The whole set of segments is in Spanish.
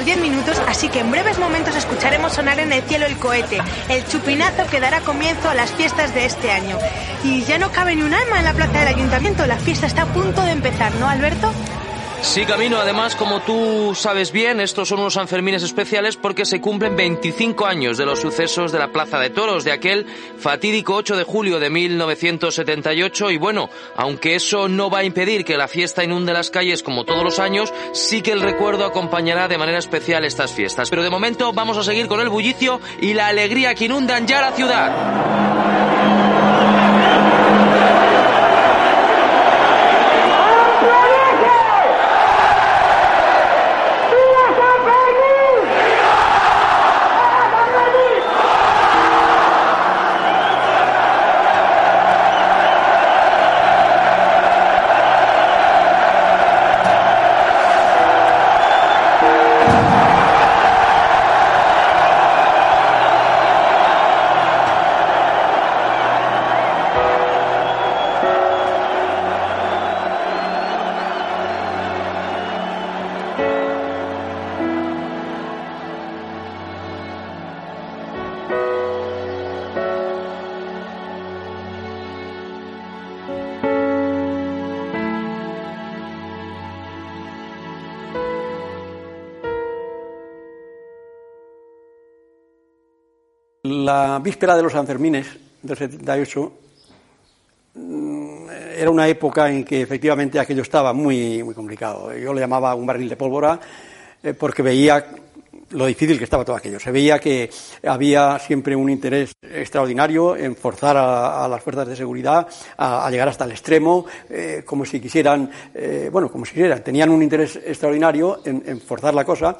Bueno, son ya las 12 menos 10 minutos, así que en breves momentos escucharemos sonar en el cielo el cohete, el chupinazo que dará comienzo a las fiestas de este año. Y ya no cabe ni un alma en la plaza del ayuntamiento, la fiesta está a punto de empezar, ¿no, Alberto? Sí, Camino, además, como tú sabes bien, estos son unos Sanfermines especiales porque se cumplen 25 años de los sucesos de la Plaza de Toros, de aquel fatídico 8 de julio de 1978. Y bueno, aunque eso no va a impedir que la fiesta inunde las calles como todos los años, sí que el recuerdo acompañará de manera especial estas fiestas. Pero de momento vamos a seguir con el bullicio y la alegría que inundan ya la ciudad. La víspera de los Sanfermines del 78 mm, era una época en que efectivamente aquello estaba muy, muy complicado. Yo le llamaba un barril de pólvora eh, porque veía lo difícil que estaba todo aquello. Se veía que había siempre un interés extraordinario en forzar a, las fuerzas de seguridad a, llegar hasta el extremo, eh, como si quisieran, eh, bueno, como si quisieran, tenían un interés extraordinario en forzar la cosa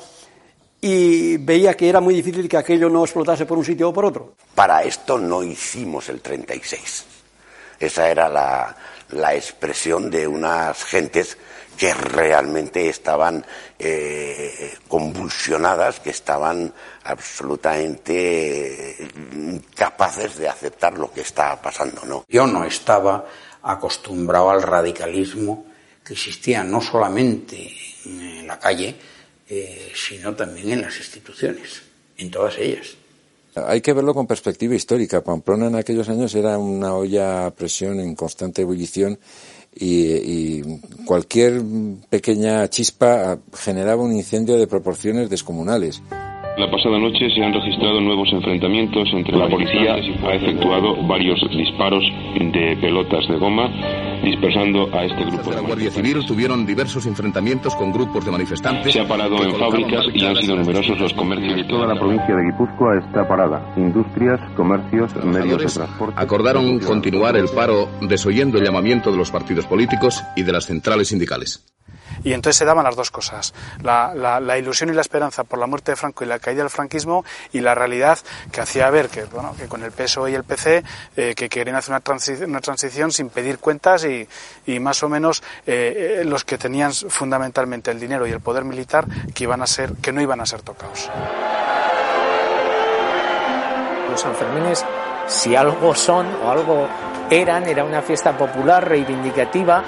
y veía que era muy difícil que aquello no explotase por un sitio o por otro. Para esto no hicimos el 36. Esa era la, expresión de unas gentes que realmente estaban eh, convulsionadas, que estaban absolutamente incapaces de aceptar lo que estaba pasando. ¿no? Yo no estaba acostumbrado al radicalismo que existía no solamente en la calle, eh, sino también en las instituciones, en todas ellas. Hay que verlo con perspectiva histórica. Pamplona en aquellos años era una olla a presión en constante ebullición y, cualquier pequeña chispa generaba un incendio de proporciones descomunales. La pasada noche se han registrado nuevos enfrentamientos entre la policía ha efectuado varios disparos de pelotas de goma dispersando a este grupo. La Guardia Civil tuvieron diversos enfrentamientos con grupos de manifestantes. Se ha parado en fábricas y han sido numerosos los comercios. Toda la provincia de Guipúzcoa está parada. Industrias, comercios, medios de transporte. Acordaron continuar el paro desoyendo el llamamiento de los partidos políticos y de las centrales sindicales. Y entonces se daban las dos cosas, la, ilusión y la esperanza por la muerte de Franco y la caída del franquismo y la realidad que hacía ver que, bueno, que con el PSOE y el PC eh, que querían hacer una, una transición sin pedir cuentas y, y más o menos eh, eh, los que tenían fundamentalmente el dinero y el poder militar que, iban a ser, que no iban a ser tocados. Los Sanfermines, si algo son o algo eran, era una fiesta popular, reivindicativa,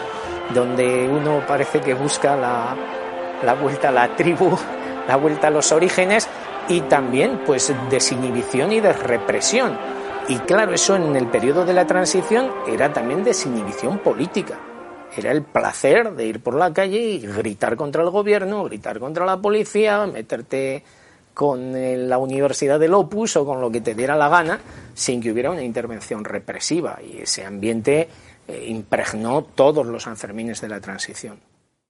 donde uno parece que busca la, la vuelta a la tribu, la vuelta a los orígenes y también pues desinhibición y desrepresión. Y claro, eso en el periodo de la transición era también desinhibición política. Era el placer de ir por la calle y gritar contra el gobierno, gritar contra la policía, meterte con la Universidad del Opus o con lo que te diera la gana, sin que hubiera una intervención represiva. Y ese ambiente eh, impregnó todos los Sanfermines de la transición.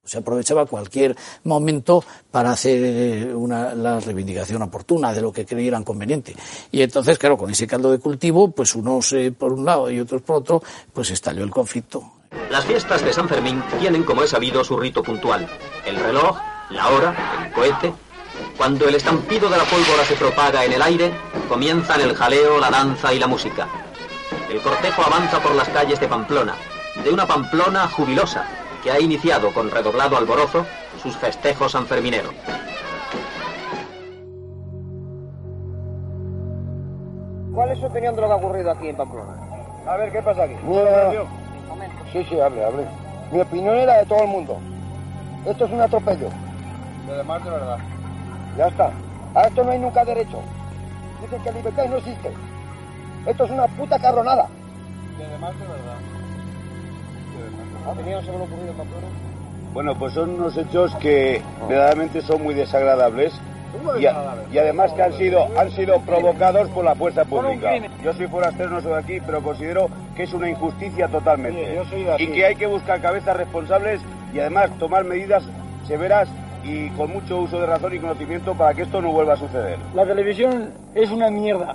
Se aprovechaba cualquier momento para hacer eh, una, la reivindicación oportuna de lo que creyeran conveniente. Y entonces, claro, con ese caldo de cultivo, pues unos eh, por un lado y otros por otro, pues estalló el conflicto. Las fiestas de San Fermín tienen, como es sabido, su rito puntual. El reloj, la hora, el cohete. Cuando el estampido de la pólvora se propaga en el aire, comienzan el jaleo, la danza y la música. El cortejo avanza por las calles de Pamplona, de una Pamplona jubilosa, que ha iniciado con redoblado alborozo sus festejos sanfermineros. ¿Cuál es su opinión de lo que ha ocurrido aquí en Pamplona? A ver, ¿qué pasa aquí? Sí, sí, hable, hable. Mi opinión es la de todo el mundo. Esto es un atropello. Y además de verdad. Ya está. A esto no hay nunca derecho. Dicen que la libertad no existe. Esto es una puta carronada. Y además de verdad. ¿Ha tenido sobre lo ocurrido en Pamplona? Bueno, pues son unos hechos que verdaderamente son muy desagradables y, a- y además que han sido, han sido provocados por la fuerza pública. Yo soy forastero, no soy de aquí, pero considero que es una injusticia totalmente. Y que hay que buscar cabezas responsables y además tomar medidas severas y con mucho uso de razón y conocimiento para que esto no vuelva a suceder. La televisión es una mierda.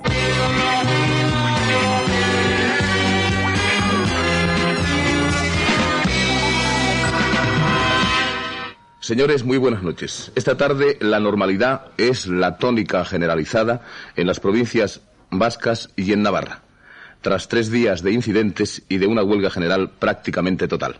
Señores, muy buenas noches. Esta tarde la normalidad es la tónica generalizada en las provincias vascas y en Navarra, tras tres días de incidentes y de una huelga general prácticamente total.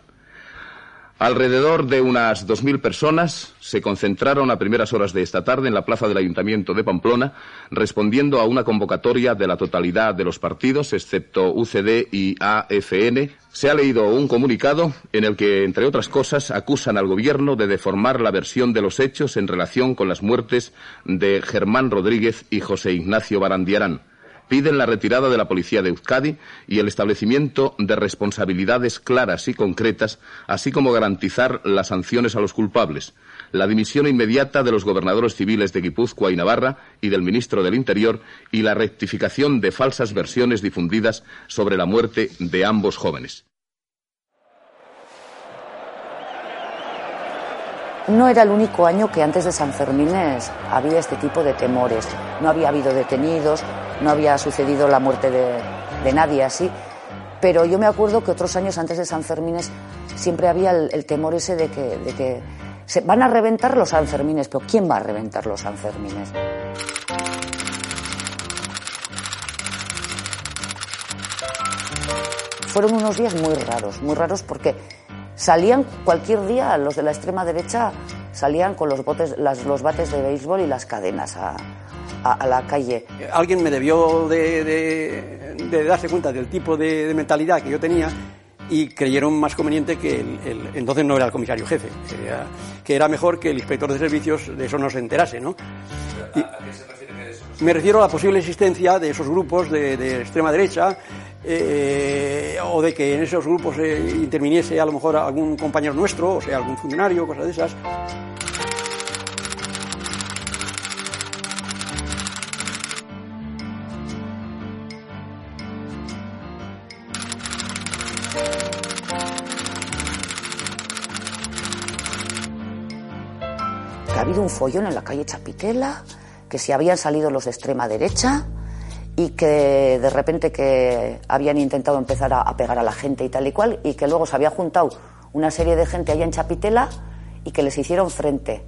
Alrededor de unas 2.000 personas se concentraron a primeras horas de esta tarde en la plaza del Ayuntamiento de Pamplona, respondiendo a una convocatoria de la totalidad de los partidos, excepto UCD y AFN. Se ha leído un comunicado en el que, entre otras cosas, acusan al Gobierno de deformar la versión de los hechos en relación con las muertes de Germán Rodríguez y José Ignacio Barandiarán piden la retirada de la policía de Euskadi y el establecimiento de responsabilidades claras y concretas, así como garantizar las sanciones a los culpables, la dimisión inmediata de los gobernadores civiles de Guipúzcoa y Navarra y del ministro del Interior y la rectificación de falsas versiones difundidas sobre la muerte de ambos jóvenes. No era el único año que antes de San Fermines había este tipo de temores. No había habido detenidos, no había sucedido la muerte de, de nadie así. Pero yo me acuerdo que otros años antes de San Fermines siempre había el, temor ese de que, de que se van a reventar los Sanfermines. Pero ¿quién va a reventar los Sanfermines? Fueron unos días muy raros, muy raros porque salían cualquier día los de la extrema derecha salían con los botes las- los bates de béisbol y las cadenas a, a- a la calle Alguien me debió de, de- de darse cuenta del tipo de, de mentalidad que yo tenía y creyeron más conveniente que el, el- entonces no era el comisario jefe, que era, que era mejor que el inspector de servicios de eso no se enterase, ¿no? Y- me refiero a la posible existencia de esos grupos de, de extrema derecha eh, o de que en esos grupos eh, interviniese a lo mejor algún compañero nuestro, o sea, algún funcionario, cosas de esas. Que ha habido un follón en la calle Chapitela, que si habían salido los de extrema derecha y que de repente que habían intentado empezar a, pegar a la gente y tal y cual, y que luego se había juntado una serie de gente allá en Chapitela y que les hicieron frente.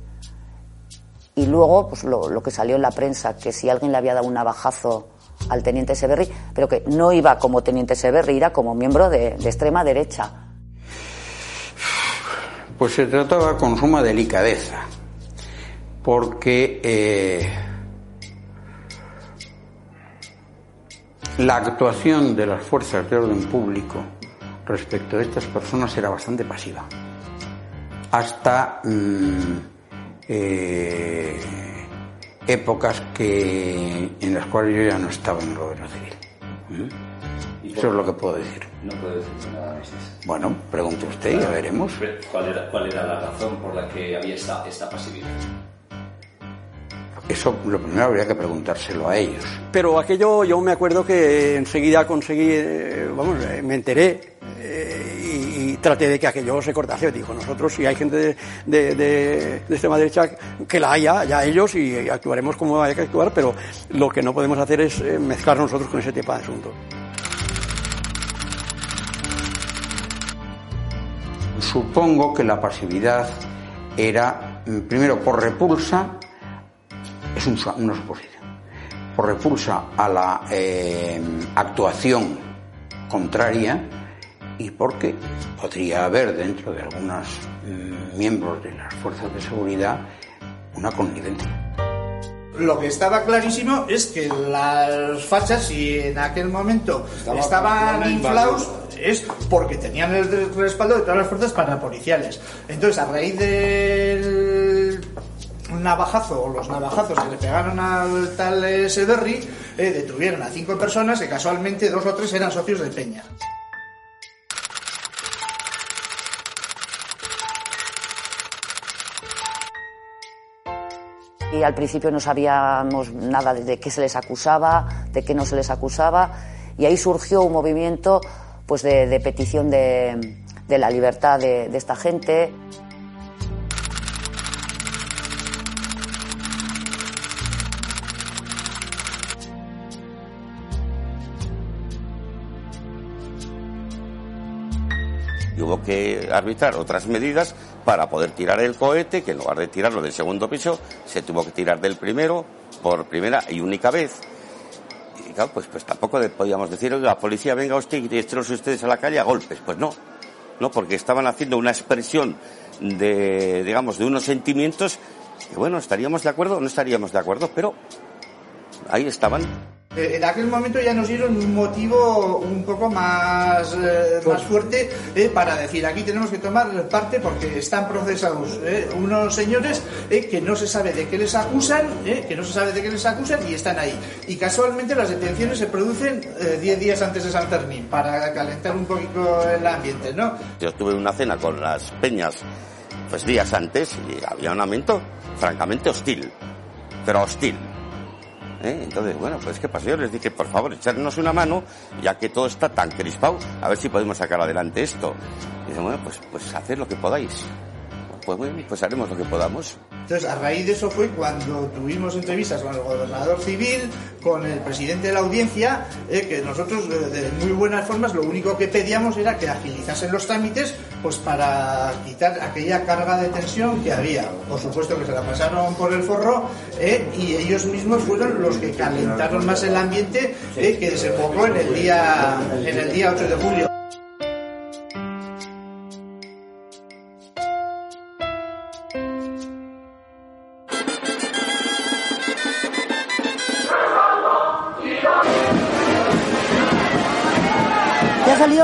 Y luego, pues lo, que salió en la prensa, que si alguien le había dado un navajazo al teniente Severri, pero que no iba como teniente Severri, era como miembro de extrema derecha. Pues se trataba con suma delicadeza, porque eh, la actuación de las fuerzas de orden público respecto de estas personas era bastante pasiva, hasta mm, eh, épocas que, en las cuales yo ya no estaba en el gobierno civil. ¿Mm? Eso es lo que puedo decir. No puedo decir nada más. Bueno, pregunte usted y ya veremos. ¿Cuál era, ¿Cuál era la razón por la que había esta, esta pasividad? Eso lo primero habría que preguntárselo a ellos. Pero aquello yo me acuerdo que enseguida conseguí, eh, vamos, eh, me enteré eh, y, y traté de que aquello se cortase. Dijo, nosotros si hay gente de, de, de- de extrema derecha que la haya, ya ellos y actuaremos como haya que actuar, pero lo que no podemos hacer es mezclar nosotros con ese tipo de asuntos. Supongo que la pasividad era, mm, primero, por repulsa, es un una suposición, por repulsa a la eh, actuación contraria y porque podría haber dentro de algunos mm, miembros de las fuerzas de seguridad una connivencia. Lo que estaba clarísimo es que las fachas, si en aquel momento Estaba estaban inflados, es porque tenían el respaldo de todas las fuerzas parapoliciales. Entonces, a raíz del un navajazo o los navajazos que le pegaron al tal eh, Severri, eh, detuvieron a cinco personas que casualmente dos o tres eran socios de Peña. Y al principio no sabíamos nada de qué se les acusaba, de qué no se les acusaba, y ahí surgió un movimiento pues de, petición de, la libertad de esta gente. Hubo que arbitrar otras medidas para poder tirar el cohete, que en lugar de tirarlo del segundo piso, se tuvo que tirar del primero por primera y única vez. Y claro, pues, pues tampoco podíamos decir, oiga, policía, venga usted y estrense ustedes a la calle a golpes. Pues no, no, porque estaban haciendo una expresión de, digamos, de unos sentimientos que, bueno, estaríamos de acuerdo o no estaríamos de acuerdo, pero ahí estaban. Eh, En aquel momento ya nos dieron un motivo un poco más, eh, más fuerte eh, para decir aquí tenemos que tomar parte porque están procesados unos señores que no se sabe de qué les acusan, que no se sabe de qué les acusan y están ahí. Y casualmente las detenciones se producen eh, 10 días antes de San Fermín para calentar un poquito el ambiente, ¿no? Yo tuve una cena con las peñas pues días antes y había un ambiente francamente hostil, pero hostil. ¿Eh? Entonces, bueno, pues ¿qué pasó? Yo les dije, por favor, echarnos una mano, ya que todo está tan crispado, a ver si podemos sacar adelante esto. Y dicen, bueno, pues, pues haced lo que podáis. Pues bueno, pues haremos lo que podamos. Entonces, a raíz de eso fue cuando tuvimos entrevistas con el gobernador civil, con el presidente de la audiencia, eh, que nosotros eh, de muy buenas formas lo único que pedíamos era que agilizasen los trámites pues para quitar aquella carga de tensión que había. Por supuesto que se la pasaron por el forro eh, y ellos mismos fueron los que calentaron más el ambiente que desembocó en el día en el día 8 de julio.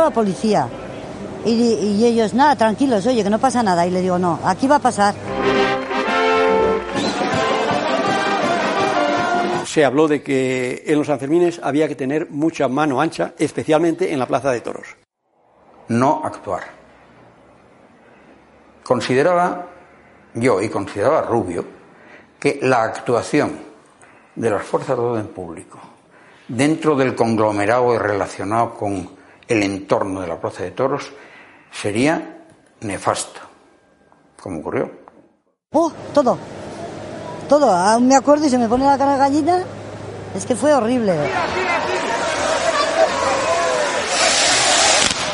La policía. Y, y ellos, nada, tranquilos, oye, que no pasa nada. Y le digo, no, aquí va a pasar. Se habló de que en los Sanfermines había que tener mucha mano ancha, especialmente en la Plaza de Toros. No actuar. Consideraba yo y consideraba Rubio que la actuación de las fuerzas de orden público dentro del conglomerado relacionado con el entorno de la Plaza de Toros sería nefasta, como ocurrió. ¡Oh! Todo. Todo. Aún me acuerdo y se me pone la cara gallina. Es que fue horrible.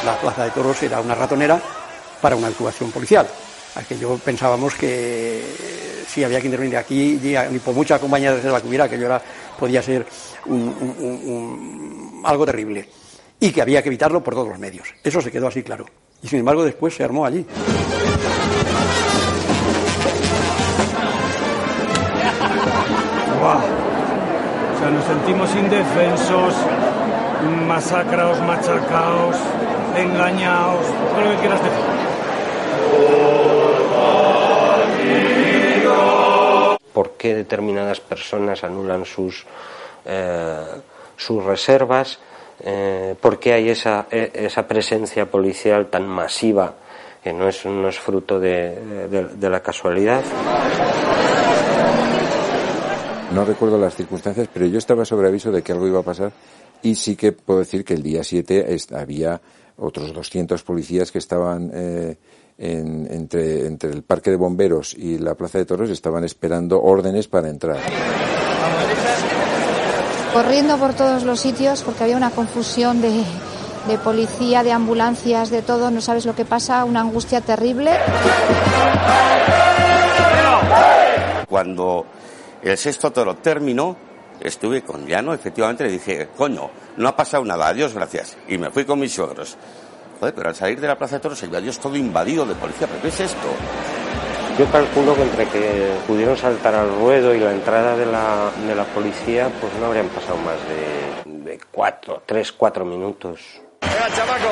La Plaza de Toros era una ratonera para una actuación policial. Aquello pensábamos que si había que intervenir aquí, y por mucha compañía de reserva que hubiera, aquello era, podía ser un, un, un, un, algo terrible. Y que había que evitarlo por todos los medios. Eso se quedó así claro. Y sin embargo después se armó allí. ¡Guau! O sea, nos sentimos indefensos, masacrados, machacados, engañados, todo lo que quieras decir. ¿Por qué determinadas personas anulan sus, eh, sus reservas? Eh, ¿Por qué hay esa, esa presencia policial tan masiva que no es, no es fruto de, de, de la casualidad? No recuerdo las circunstancias, pero yo estaba sobre aviso de que algo iba a pasar y sí que puedo decir que el día 7 había otros 200 policías que estaban eh, en, entre, entre el Parque de Bomberos y la Plaza de Toros, estaban esperando órdenes para entrar. Corriendo por todos los sitios porque había una confusión de, policía, de ambulancias, de todo, no sabes lo que pasa, una angustia terrible. Cuando el sexto toro terminó, estuve con Llano, efectivamente le dije, coño, no ha pasado nada, adiós, gracias. Y me fui con mis suegros. Joder, pero al salir de la Plaza de Toros se vio adiós todo invadido de policía, ¿pero qué es esto? Yo calculo que entre que pudieron saltar al ruedo y la entrada de la, de la policía, pues no habrían pasado más de, de cuatro, tres, cuatro minutos. Venga, chamaco.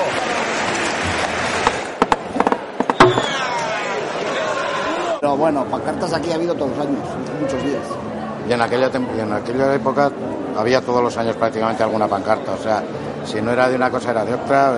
Pero bueno, pancartas aquí ha habido todos los años, muchos días. Y en aquella, y en aquella época había todos los años prácticamente alguna pancarta. O sea, si no era de una cosa era de otra.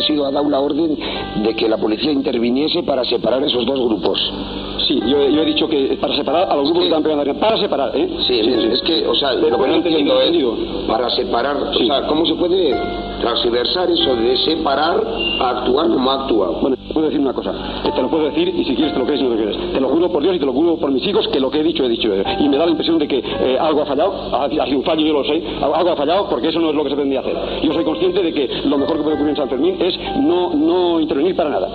Ha sido, ha dado la orden de que la policía interviniese para separar esos dos grupos. Sí, yo, yo he dicho que para separar a los grupos que están pegando Para separar, ¿eh? Sí, es que, o sea, lo que no entiendo es para separar, o sea, ¿cómo se puede transversar eso de separar a actuar como actúa? Bueno, puedo decir una cosa, te lo puedo decir y si quieres te lo crees y no te crees. Te lo juro por Dios y te lo juro por mis hijos que lo que he dicho he dicho. Y me da la impresión de que eh, algo ha fallado, ha, ha sido un fallo, yo lo sé, algo ha fallado porque eso no es lo que se pretendía hacer. Yo soy consciente de que lo mejor que puede ocurrir en San Fermín es no, no intervenir para nada.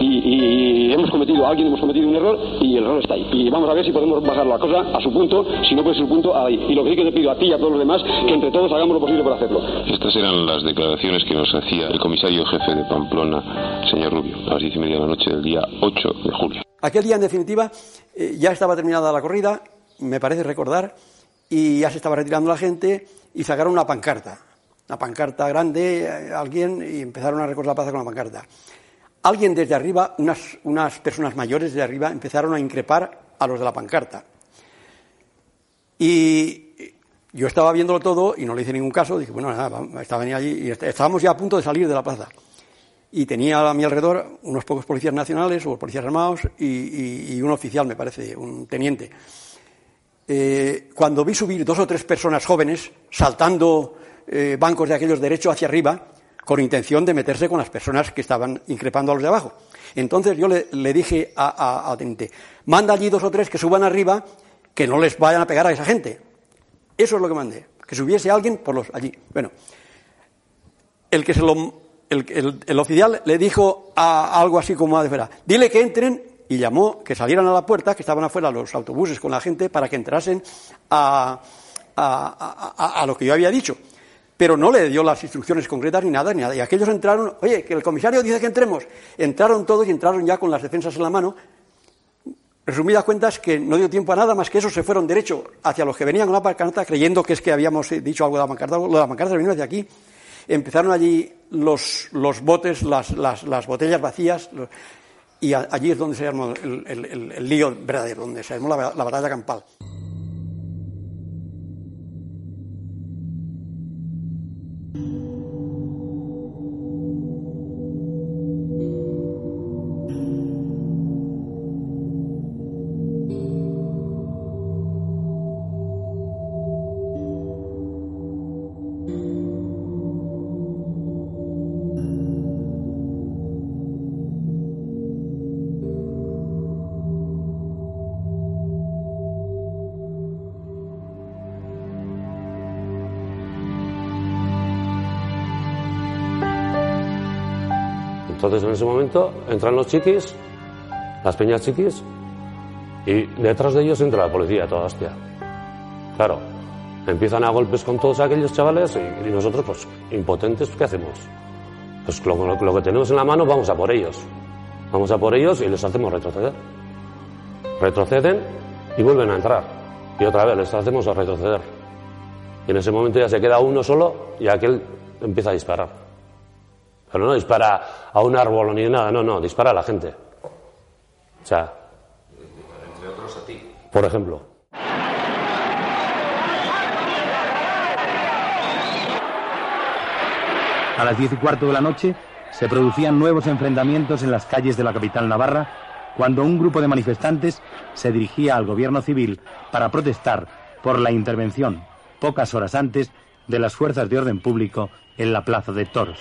Y, y- y hemos cometido, alguien hemos cometido un error y el error está ahí. Y vamos a ver si podemos bajar la cosa a su punto, si no puede ser su punto ahí. Y lo que sí que te pido a ti y a todos los demás, que entre todos hagamos lo posible por hacerlo. Estas eran las declaraciones que nos hacía el comisario jefe de Pamplona, señor Rubio, a las diez y media de la noche del día 8 de julio. Aquel día, en definitiva, eh, ya estaba terminada la corrida, me parece recordar, y ya se estaba retirando la gente y sacaron una pancarta, una pancarta grande, eh, alguien, y empezaron a recorrer la plaza con la pancarta. Alguien desde arriba, unas, unas personas mayores de arriba, empezaron a increpar a los de la pancarta. Y yo estaba viéndolo todo y no le hice ningún caso, dije, bueno, nada, estaba allí y est- estábamos ya a punto de salir de la plaza y tenía a mi alrededor unos pocos policías nacionales o policías armados y un oficial, me parece, un teniente. Eh, cuando vi subir dos o tres personas jóvenes saltando eh, bancos de aquellos derechos hacia arriba con intención de meterse con las personas que estaban increpando a los de abajo. Entonces yo le, dije a- teniente, manda allí dos o tres que suban arriba, que no les vayan a pegar a esa gente. Eso es lo que mandé, que subiese alguien por los allí. Bueno, el que se lo, el, el- el oficial le dijo a, algo así como a de fuera, dile que entren y llamó que salieran a la puerta, que estaban afuera los autobuses con la gente para que entrasen a, a- a- a- lo que yo había dicho. Pero no le dio las instrucciones concretas ni nada, ni nada. Y aquellos entraron, oye, que el comisario dice que entremos. Entraron todos y entraron ya con las defensas en la mano. Resumidas cuentas, que no dio tiempo a nada más que eso, se fueron derecho hacia los que venían con la pancarta, creyendo que es que habíamos eh, dicho algo de la pancarta. Lo de la pancarta vino hacia aquí. Empezaron allí los, los botes, las, las, las botellas vacías, los- y allí es donde se armó el, el- el- el lío verdadero, donde se armó la, la batalla campal. Entonces en ese momento entran los chiquis, las peñas chiquis, y detrás de ellos entra la policía, toda hostia. Claro, empiezan a golpes con todos aquellos chavales y, nosotros, pues, impotentes, ¿qué hacemos? Pues lo- lo que tenemos en la mano, vamos a por ellos. Vamos a por ellos y les hacemos retroceder. Retroceden y vuelven a entrar. Y otra vez les hacemos retroceder. Y en ese momento ya se queda uno solo y aquel empieza a disparar. Pero no dispara a un árbol ni nada, no, no, dispara a la gente. O sea, Entre otros a ti. por ejemplo. A las diez y cuarto de la noche se producían nuevos enfrentamientos en las calles de la capital navarra cuando un grupo de manifestantes se dirigía al gobierno civil para protestar por la intervención, pocas horas antes, de las fuerzas de orden público en la plaza de toros.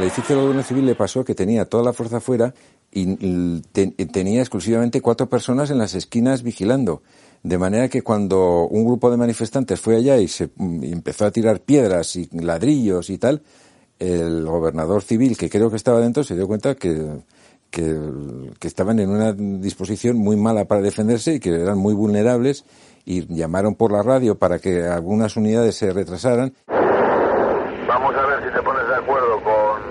El edificio del gobierno civil le pasó que tenía toda la fuerza fuera y tenía exclusivamente cuatro personas en las esquinas vigilando. De manera que cuando un grupo de manifestantes fue allá y se y empezó a tirar piedras y ladrillos y tal, el gobernador civil, que creo que estaba dentro, se dio cuenta que, que, que, estaban en una disposición muy mala para defenderse y que eran muy vulnerables y llamaron por la radio para que algunas unidades se retrasaran. Vamos a ver si te pones de acuerdo con,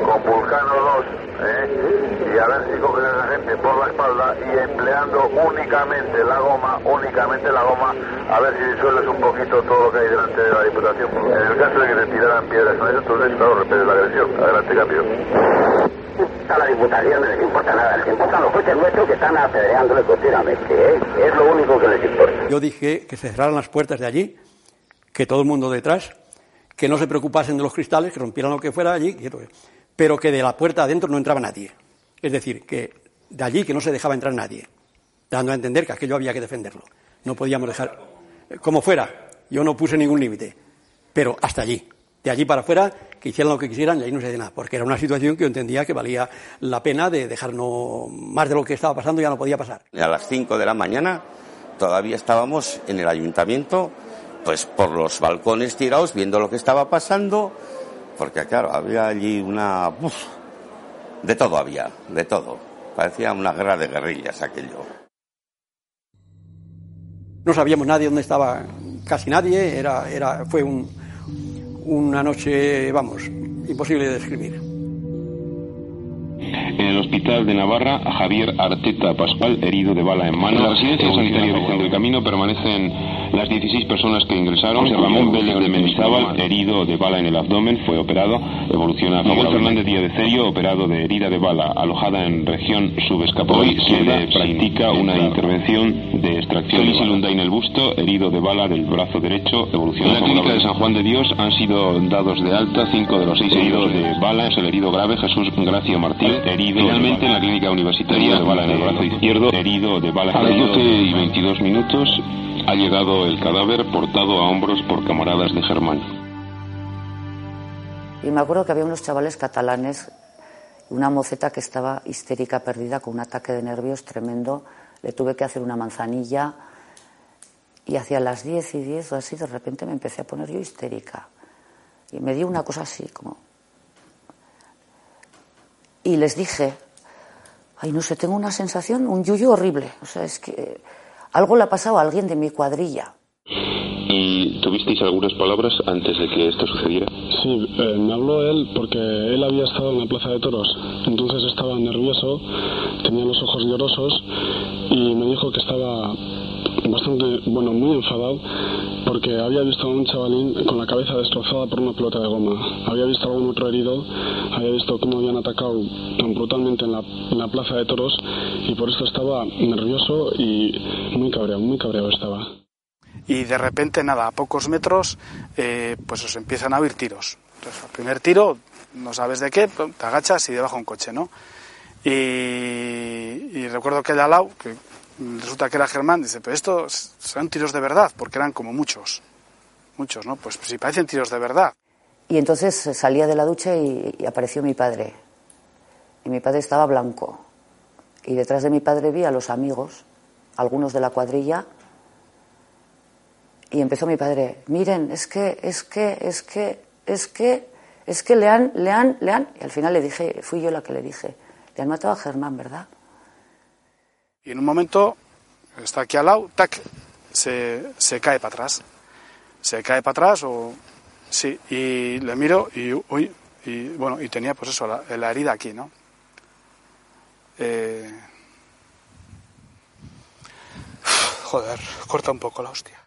con Vulcano 2 ¿eh? y a ver si coges a esa gente por la espalda y empleando únicamente la goma, únicamente la goma, a ver si disuelves un poquito todo lo que hay delante de la Diputación. En el caso de que te tiraran piedras con eso, entonces, claro, repetes la agresión. Adelante, cambio. A la Diputación no les importa nada, les importan los coches nuestros que están apedreándole continuamente, ¿eh? es lo único que les importa. Yo dije que se cerraran las puertas de allí, que todo el mundo detrás, que no se preocupasen de los cristales, que rompieran lo que fuera allí, pero que de la puerta adentro no entraba nadie. Es decir, que de allí que no se dejaba entrar nadie, dando a entender que aquello había que defenderlo. No podíamos dejar, como fuera, yo no puse ningún límite, pero hasta allí. De allí para afuera, que hicieran lo que quisieran y ahí no se de nada, porque era una situación que yo entendía que valía la pena de dejarnos más de lo que estaba pasando, ya no podía pasar. A las 5 de la mañana todavía estábamos en el ayuntamiento, pues por los balcones tirados, viendo lo que estaba pasando, porque claro, había allí una... Uf, de todo había, de todo. Parecía una guerra de guerrillas aquello. No sabíamos nadie dónde estaba casi nadie, era, era, fue un, una noche, vamos, imposible de describir. En el hospital de Navarra, Javier Arteta Pascual, herido de bala en mano. En la residencia sanitaria Vicente del Camino permanecen las 16 personas que ingresaron. Ramón Vélez de Mendizábal, herido de bala en el abdomen, fue operado, evoluciona. Miguel Fernández Díaz de Cerio, operado de herida de bala, alojada en región subescapular. Hoy se le practica una intervención de extracción. Félix Lunday en el busto, herido de bala del brazo derecho, evoluciona. En la clínica de San Juan de Dios han sido dados de alta cinco de los seis heridos de bala. Es el herido grave Jesús Gracio Martín, herido finalmente en la clínica universitaria de bala en el brazo izquierdo, herido de bala. A las 12 y 22 minutos ha llegado el cadáver portado a hombros por camaradas de Germán. Y me acuerdo que había unos chavales catalanes, una moceta que estaba histérica, perdida, con un ataque de nervios tremendo. Le tuve que hacer una manzanilla y hacia las 10 y 10 o así, de repente me empecé a poner yo histérica. Y me dio una cosa así, como... Y les dije, ay, no sé, tengo una sensación, un yuyo horrible. O sea, es que algo le ha pasado a alguien de mi cuadrilla. ¿Y tuvisteis algunas palabras antes de que esto sucediera? Sí, eh, me habló él porque él había estado en la plaza de toros, entonces estaba nervioso, tenía los ojos llorosos y me dijo que estaba bastante, bueno, muy enfadado porque había visto a un chavalín con la cabeza destrozada por una pelota de goma. Había visto a algún otro herido, había visto cómo habían atacado tan brutalmente en la, plaza de toros y por eso estaba nervioso y muy cabreado, muy cabreado estaba y de repente, nada, a pocos metros, eh, pues os empiezan a oír tiros. Entonces, el primer tiro, no sabes de qué, te agachas y debajo un coche, ¿no? Y, recuerdo que de al que resulta que era Germán, dice, pero estos son tiros de verdad, porque eran como muchos, muchos, ¿no? Pues si parecen tiros de verdad. Y entonces salía de la ducha y, y apareció mi padre. Y mi padre estaba blanco. Y detrás de mi padre vi a los amigos, algunos de la cuadrilla, y empezó mi padre, miren, es que, es que, es que, es que, es que le han, le han, le han. Y al final le dije, fui yo la que le dije, le han matado a Germán, ¿verdad? Y en un momento, está aquí al lado, tac, se, se cae para atrás. Se cae para atrás, o. Sí, y le miro y, uy, y bueno, y tenía pues eso, la, la herida aquí, ¿no? Eh... Joder, corta un poco la hostia.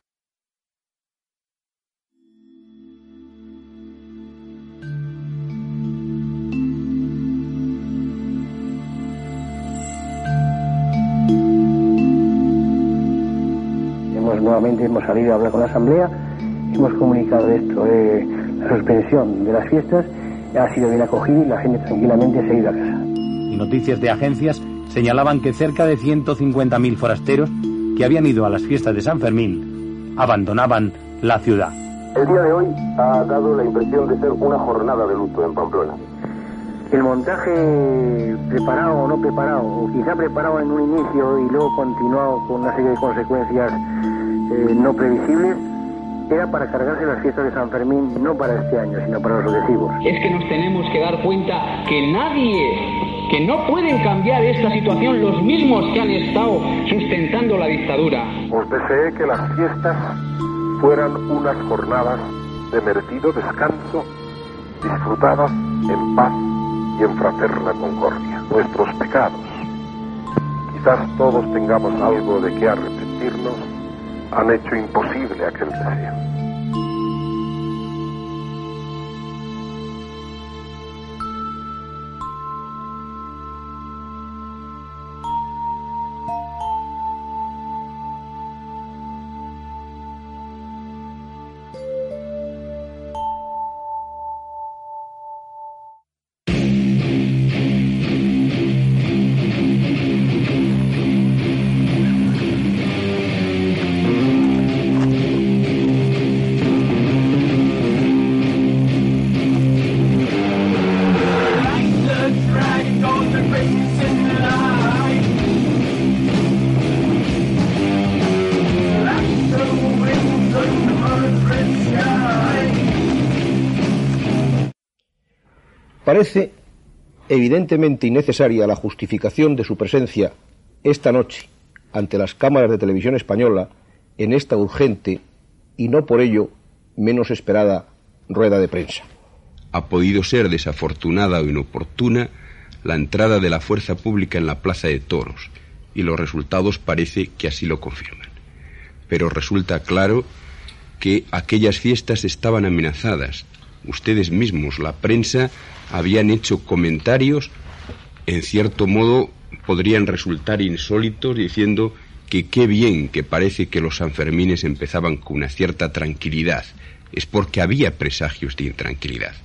Nuevamente hemos salido a hablar con la Asamblea, hemos comunicado esto, eh, la suspensión de las fiestas ha sido bien acogida y la gente tranquilamente se ha ido a casa. Y noticias de agencias señalaban que cerca de 150.000 forasteros que habían ido a las fiestas de San Fermín abandonaban la ciudad. El día de hoy ha dado la impresión de ser una jornada de luto en Pamplona. El montaje preparado o no preparado, o quizá preparado en un inicio y luego continuado con una serie de consecuencias eh, no previsibles, era para cargarse las fiestas de San Fermín no para este año, sino para los sucesivos. Es que nos tenemos que dar cuenta que nadie, que no pueden cambiar esta situación los mismos que han estado sustentando la dictadura. Os deseé que las fiestas fueran unas jornadas de merecido descanso, disfrutadas en paz y en fraterna concordia. Nuestros pecados, quizás todos tengamos algo de qué arrepentirnos, han hecho imposible aquel deseo. Evidentemente innecesaria la justificación de su presencia esta noche ante las cámaras de televisión española en esta urgente y no por ello menos esperada rueda de prensa. Ha podido ser desafortunada o inoportuna la entrada de la fuerza pública en la Plaza de Toros y los resultados parece que así lo confirman. Pero resulta claro que aquellas fiestas estaban amenazadas. Ustedes mismos, la prensa, habían hecho comentarios, en cierto modo podrían resultar insólitos, diciendo que qué bien que parece que los Sanfermines empezaban con una cierta tranquilidad. Es porque había presagios de intranquilidad.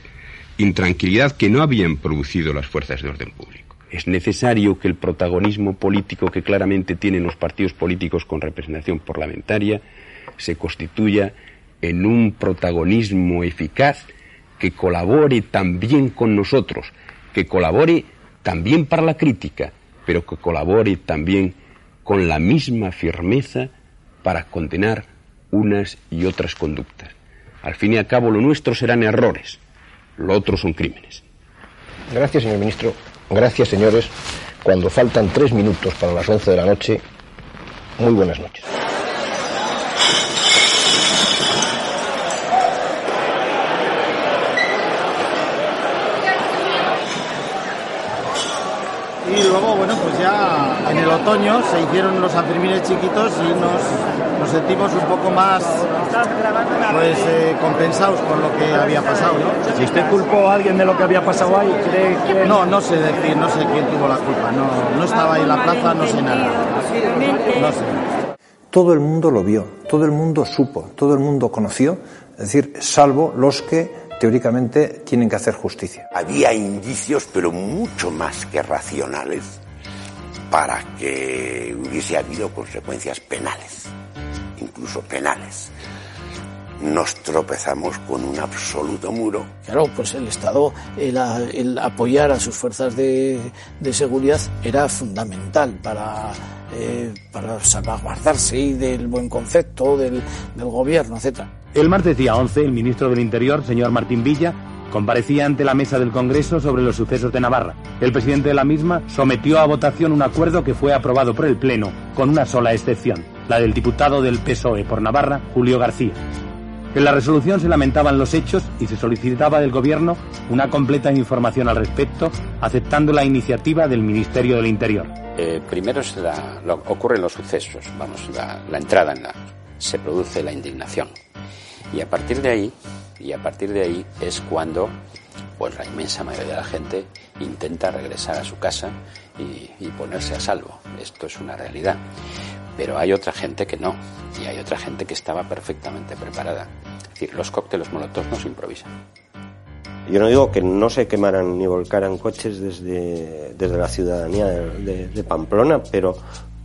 Intranquilidad que no habían producido las fuerzas de orden público. Es necesario que el protagonismo político que claramente tienen los partidos políticos con representación parlamentaria se constituya en un protagonismo eficaz que colabore también con nosotros, que colabore también para la crítica, pero que colabore también con la misma firmeza para condenar unas y otras conductas. Al fin y al cabo, lo nuestro serán errores, lo otro son crímenes. Gracias, señor ministro. Gracias, señores. Cuando faltan tres minutos para las once de la noche, muy buenas noches. Y luego, bueno, pues ya en el otoño se hicieron los Sanfermines chiquitos y nos, nos sentimos un poco más pues eh, compensados con lo que había pasado, ¿no? Si usted culpó a alguien de lo que había pasado ahí, ¿cree que...? No, no sé decir, no sé quién tuvo la culpa, no, no estaba ahí en la plaza, no sé nada. No sé. Todo el mundo lo vio, todo el mundo supo, todo el mundo conoció, es decir, salvo los que teóricamente tienen que hacer justicia. Había indicios, pero mucho más que racionales, para que hubiese habido consecuencias penales, incluso penales. Nos tropezamos con un absoluto muro. Claro, pues el Estado, el, el apoyar a sus fuerzas de, de seguridad era fundamental para, eh, para salvaguardarse del buen concepto del, del gobierno, etcétera. El martes día 11, el ministro del Interior, señor Martín Villa, comparecía ante la mesa del Congreso sobre los sucesos de Navarra. El presidente de la misma sometió a votación un acuerdo que fue aprobado por el Pleno, con una sola excepción, la del diputado del PSOE por Navarra, Julio García. En la resolución se lamentaban los hechos y se solicitaba del Gobierno una completa información al respecto, aceptando la iniciativa del Ministerio del Interior. Eh, primero ocurren los sucesos, vamos, la, la entrada en la, se produce la indignación. Y a partir de ahí, y a partir de ahí es cuando pues la inmensa mayoría de la gente intenta regresar a su casa y, ponerse a salvo. Esto es una realidad. Pero hay otra gente que no, y hay otra gente que estaba perfectamente preparada. Es decir, los cócteles molotov no se improvisan. Yo no digo que no se quemaran ni volcaran coches desde, desde la ciudadanía de, de Pamplona, pero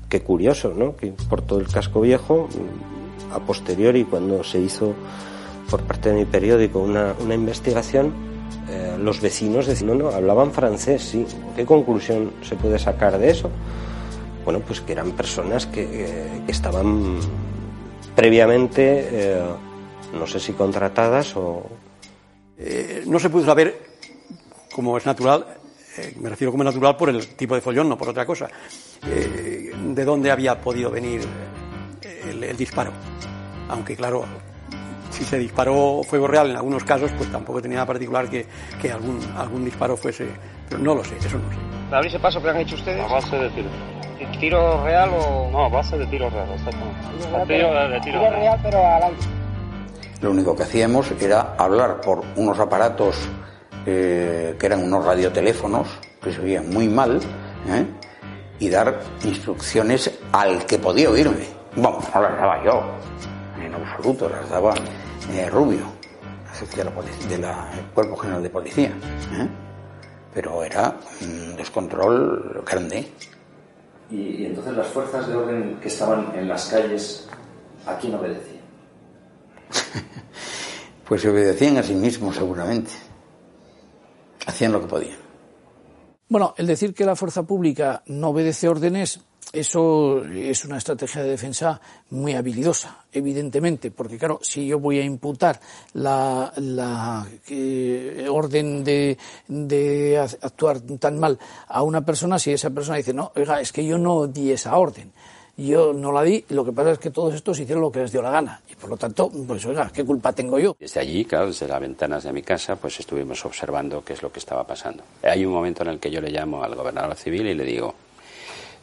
qué curioso, ¿no? Que por todo el casco viejo, a posteriori, cuando se hizo por parte de mi periódico una, una investigación, eh, los vecinos decían, no, no, hablaban francés, sí. ¿Qué conclusión se puede sacar de eso? Bueno, pues que eran personas que, eh, estaban previamente, eh, no sé si contratadas o... Eh, no se pudo saber, como es natural, eh, me refiero como natural por el tipo de follón, no por otra cosa, de dónde había podido venir el, el disparo. Aunque claro, si se disparó fuego real en algunos casos, pues tampoco tenía nada particular que, que algún, algún disparo fuese. Pero no lo sé, eso no sé. ¿Para abrir ese paso que han hecho ustedes? A base de tiro. ¿Tiro real o...? No, a base de tiro real, exactamente. Tiro Tiro real, de tiro tiro real. real, pero al aire. Lo único que hacíamos era hablar por unos aparatos eh, que eran unos radioteléfonos que se oían muy mal ¿eh? y dar instrucciones al que podía oírme. Bueno, no las daba yo, en absoluto, las daba eh, Rubio, jefe de la polic- de del Cuerpo General de Policía. ¿eh? Pero era un descontrol grande. Y, y entonces las fuerzas de orden que estaban en las calles, ¿a quién obedecían? Pues se obedecían a sí mismos seguramente. Hacían lo que podían. Bueno, el decir que la fuerza pública no obedece órdenes, eso es una estrategia de defensa muy habilidosa, evidentemente, porque claro, si yo voy a imputar la, la eh, orden de, de actuar tan mal a una persona, si esa persona dice, no, oiga, es que yo no di esa orden. Yo no la di, lo que pasa es que todos estos hicieron lo que les dio la gana. Y por lo tanto, pues oiga, ¿qué culpa tengo yo? Desde allí, claro, desde las ventanas de mi casa, pues estuvimos observando qué es lo que estaba pasando. Hay un momento en el que yo le llamo al gobernador civil y le digo,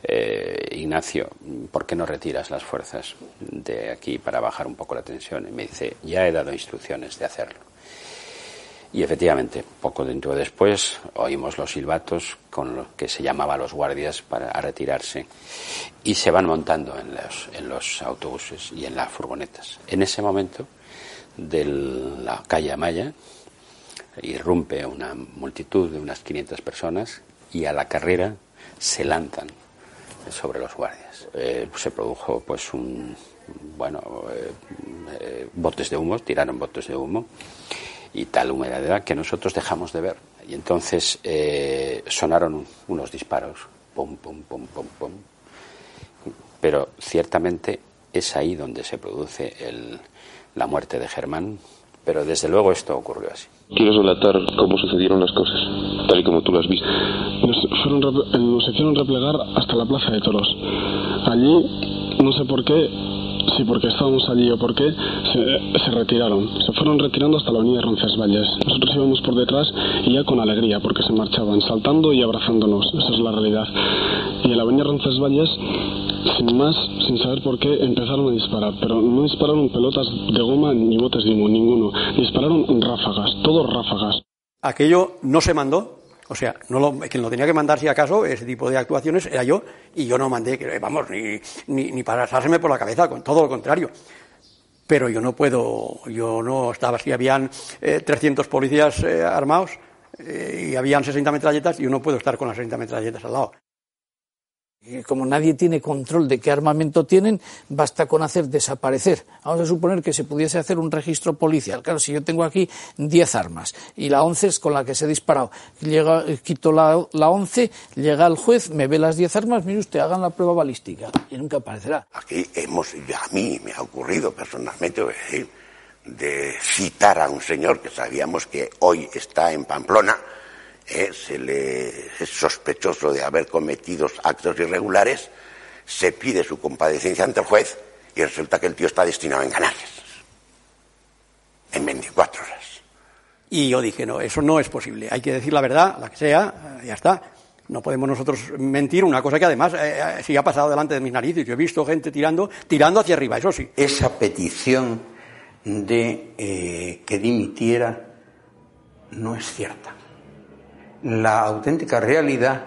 eh, Ignacio, ¿por qué no retiras las fuerzas de aquí para bajar un poco la tensión? Y me dice, ya he dado instrucciones de hacerlo. Y efectivamente, poco dentro después oímos los silbatos con lo que se llamaba a los guardias para a retirarse y se van montando en los, en los autobuses y en las furgonetas. En ese momento, de la calle Amaya, irrumpe una multitud de unas 500 personas y a la carrera se lanzan sobre los guardias. Eh, se produjo pues un bueno eh, eh, botes de humo, tiraron botes de humo y tal humedad que nosotros dejamos de ver. Y entonces eh, sonaron un- unos disparos, pum, pum, pum, pum, pum. Pero ciertamente es ahí donde se produce el- la muerte de Germán. Pero desde luego esto ocurrió así. ¿Quieres relatar cómo sucedieron las cosas, tal y como tú las viste? Nos, fueron repl- eh, nos hicieron replegar hasta la plaza de toros. Allí, no sé por qué, sí, porque estábamos allí o por qué, se, se retiraron. Se fueron retirando hasta la avenida Roncesvalles. Nosotros íbamos por detrás y ya con alegría, porque se marchaban, saltando y abrazándonos. Esa es la realidad. Y en la avenida Roncesvalles, sin más, sin saber por qué, empezaron a disparar. Pero no dispararon pelotas de goma ni botes de humo, ninguno. Dispararon ráfagas, todos ráfagas. Aquello no se mandó, o sea, no quien lo tenía que mandar si acaso, ese tipo de actuaciones, era yo, y yo no mandé, vamos, ni, ni, ni pasárseme por la cabeza, con todo lo contrario. Pero yo no puedo, yo no estaba, si habían eh, 300 policías eh, armados eh, y habían 60 metralletas, yo no puedo estar con las 60 metralletas al lado. Y como nadie tiene control de qué armamento tienen, basta con hacer desaparecer. Vamos a suponer que se pudiese hacer un registro policial. Claro, si yo tengo aquí 10 armas y la 11 es con la que se he disparado, llega, eh, quito la, la 11, llega el juez, me ve las 10 armas, mire usted, hagan la prueba balística y nunca aparecerá. Aquí hemos, a mí me ha ocurrido personalmente de citar a un señor que sabíamos que hoy está en Pamplona, eh, se le es sospechoso de haber cometido actos irregulares, se pide su compadecencia ante el juez y resulta que el tío está destinado en Canarias en 24 horas. Y yo dije, no, eso no es posible. Hay que decir la verdad, la que sea, eh, ya está. No podemos nosotros mentir una cosa que además eh, sí ha pasado delante de mis narices. Yo he visto gente tirando, tirando hacia arriba, eso sí. Esa petición de eh, que dimitiera no es cierta. La auténtica realidad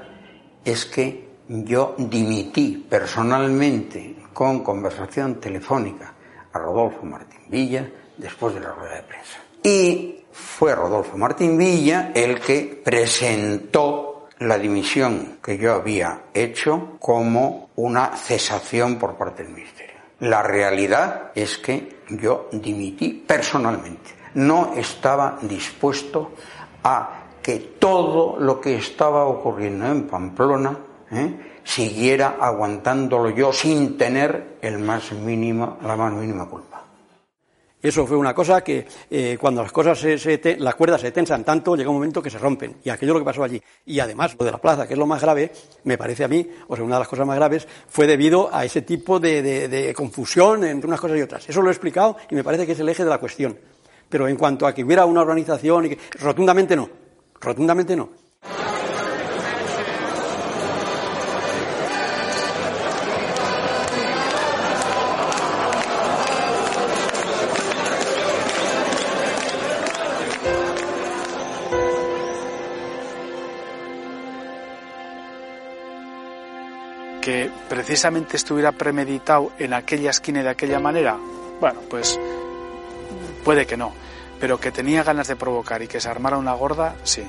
es que yo dimití personalmente con conversación telefónica a Rodolfo Martín Villa después de la rueda de prensa. Y fue Rodolfo Martín Villa el que presentó la dimisión que yo había hecho como una cesación por parte del Ministerio. La realidad es que yo dimití personalmente. No estaba dispuesto a que todo lo que estaba ocurriendo en Pamplona ¿eh? siguiera aguantándolo yo sin tener el más mínimo, la más mínima culpa. Eso fue una cosa que eh, cuando las cosas se, las cuerdas se tensan tanto, llega un momento que se rompen. Y aquello lo que pasó allí. Y además, lo de la plaza, que es lo más grave, me parece a mí, o sea, una de las cosas más graves, fue debido a ese tipo de, de confusión entre unas cosas y otras. Eso lo he explicado y me parece que es el eje de la cuestión. Pero en cuanto a que hubiera una organización, y que, rotundamente no. Rotundamente no. que precisamente estuviera premeditado en aquella esquina de aquella manera, bueno, pues puede que no, pero que tenía ganas de provocar y que se armara una gorda, sí.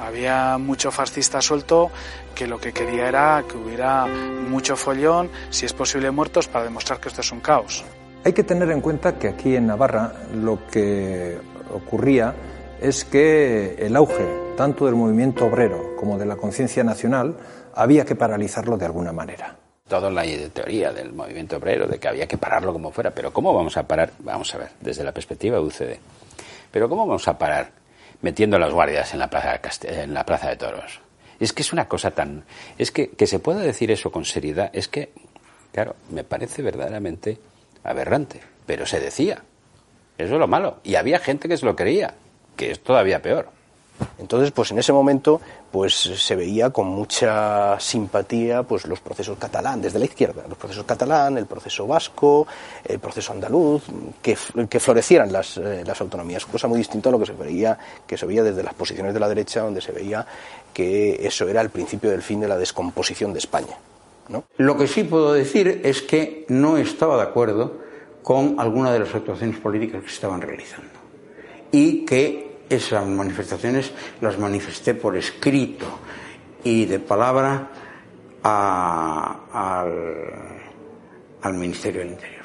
Había mucho fascista suelto que lo que quería era que hubiera mucho follón, si es posible muertos, para demostrar que esto es un caos. Hay que tener en cuenta que aquí en Navarra lo que ocurría es que el auge tanto del movimiento obrero como de la conciencia nacional había que paralizarlo de alguna manera. Toda la teoría del movimiento obrero, de que había que pararlo como fuera, pero ¿cómo vamos a parar? Vamos a ver, desde la perspectiva de UCD. Pero ¿cómo vamos a parar metiendo las guardias en la plaza, en la plaza de toros? Es que es una cosa tan... Es que que se pueda decir eso con seriedad, es que, claro, me parece verdaderamente aberrante, pero se decía. Eso es lo malo. Y había gente que se lo creía, que es todavía peor. Entonces, pues en ese momento, pues se veía con mucha simpatía, pues los procesos catalán desde la izquierda, los procesos catalán, el proceso vasco, el proceso andaluz, que, que florecieran las, eh, las, autonomías, cosa muy distinta a lo que se veía, que se veía desde las posiciones de la derecha, donde se veía que eso era el principio del fin de la descomposición de España. ¿no? Lo que sí puedo decir es que no estaba de acuerdo con alguna de las actuaciones políticas que se estaban realizando y que esas manifestaciones las manifesté por escrito y de palabra al, al, Ministerio del Interior.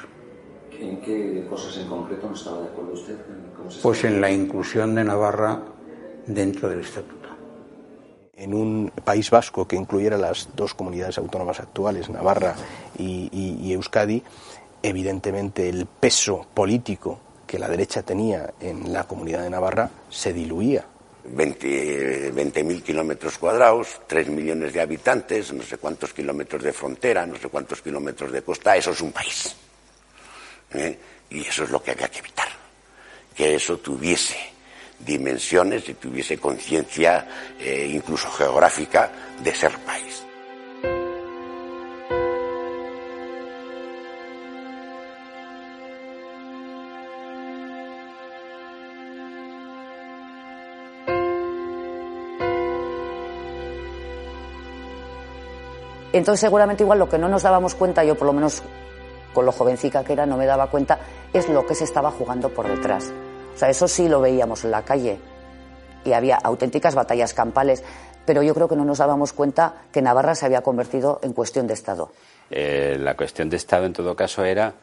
¿En qué cosas en concreto no estaba de acuerdo usted? Pues en la inclusión de Navarra dentro del Estatuto. En un País Vasco que incluyera las dos comunidades autónomas actuales, Navarra y, y Euskadi, evidentemente el peso político que la derecha tenía en la comunidad de Navarra se diluía. 20.000 20 kilómetros cuadrados, 3 millones de habitantes, no sé cuántos kilómetros de frontera, no sé cuántos kilómetros de costa, eso es un país. ¿Eh? Y eso es lo que había que evitar, que eso tuviese dimensiones y tuviese conciencia eh, incluso geográfica de ser país. Entonces seguramente igual lo que no nos dábamos cuenta, yo por lo menos con lo jovencica que era no me daba cuenta, es lo que se estaba jugando por detrás. O sea, eso sí lo veíamos en la calle y había auténticas batallas campales, pero yo creo que no nos dábamos cuenta que Navarra se había convertido en cuestión de Estado. Eh, la cuestión de Estado en todo caso era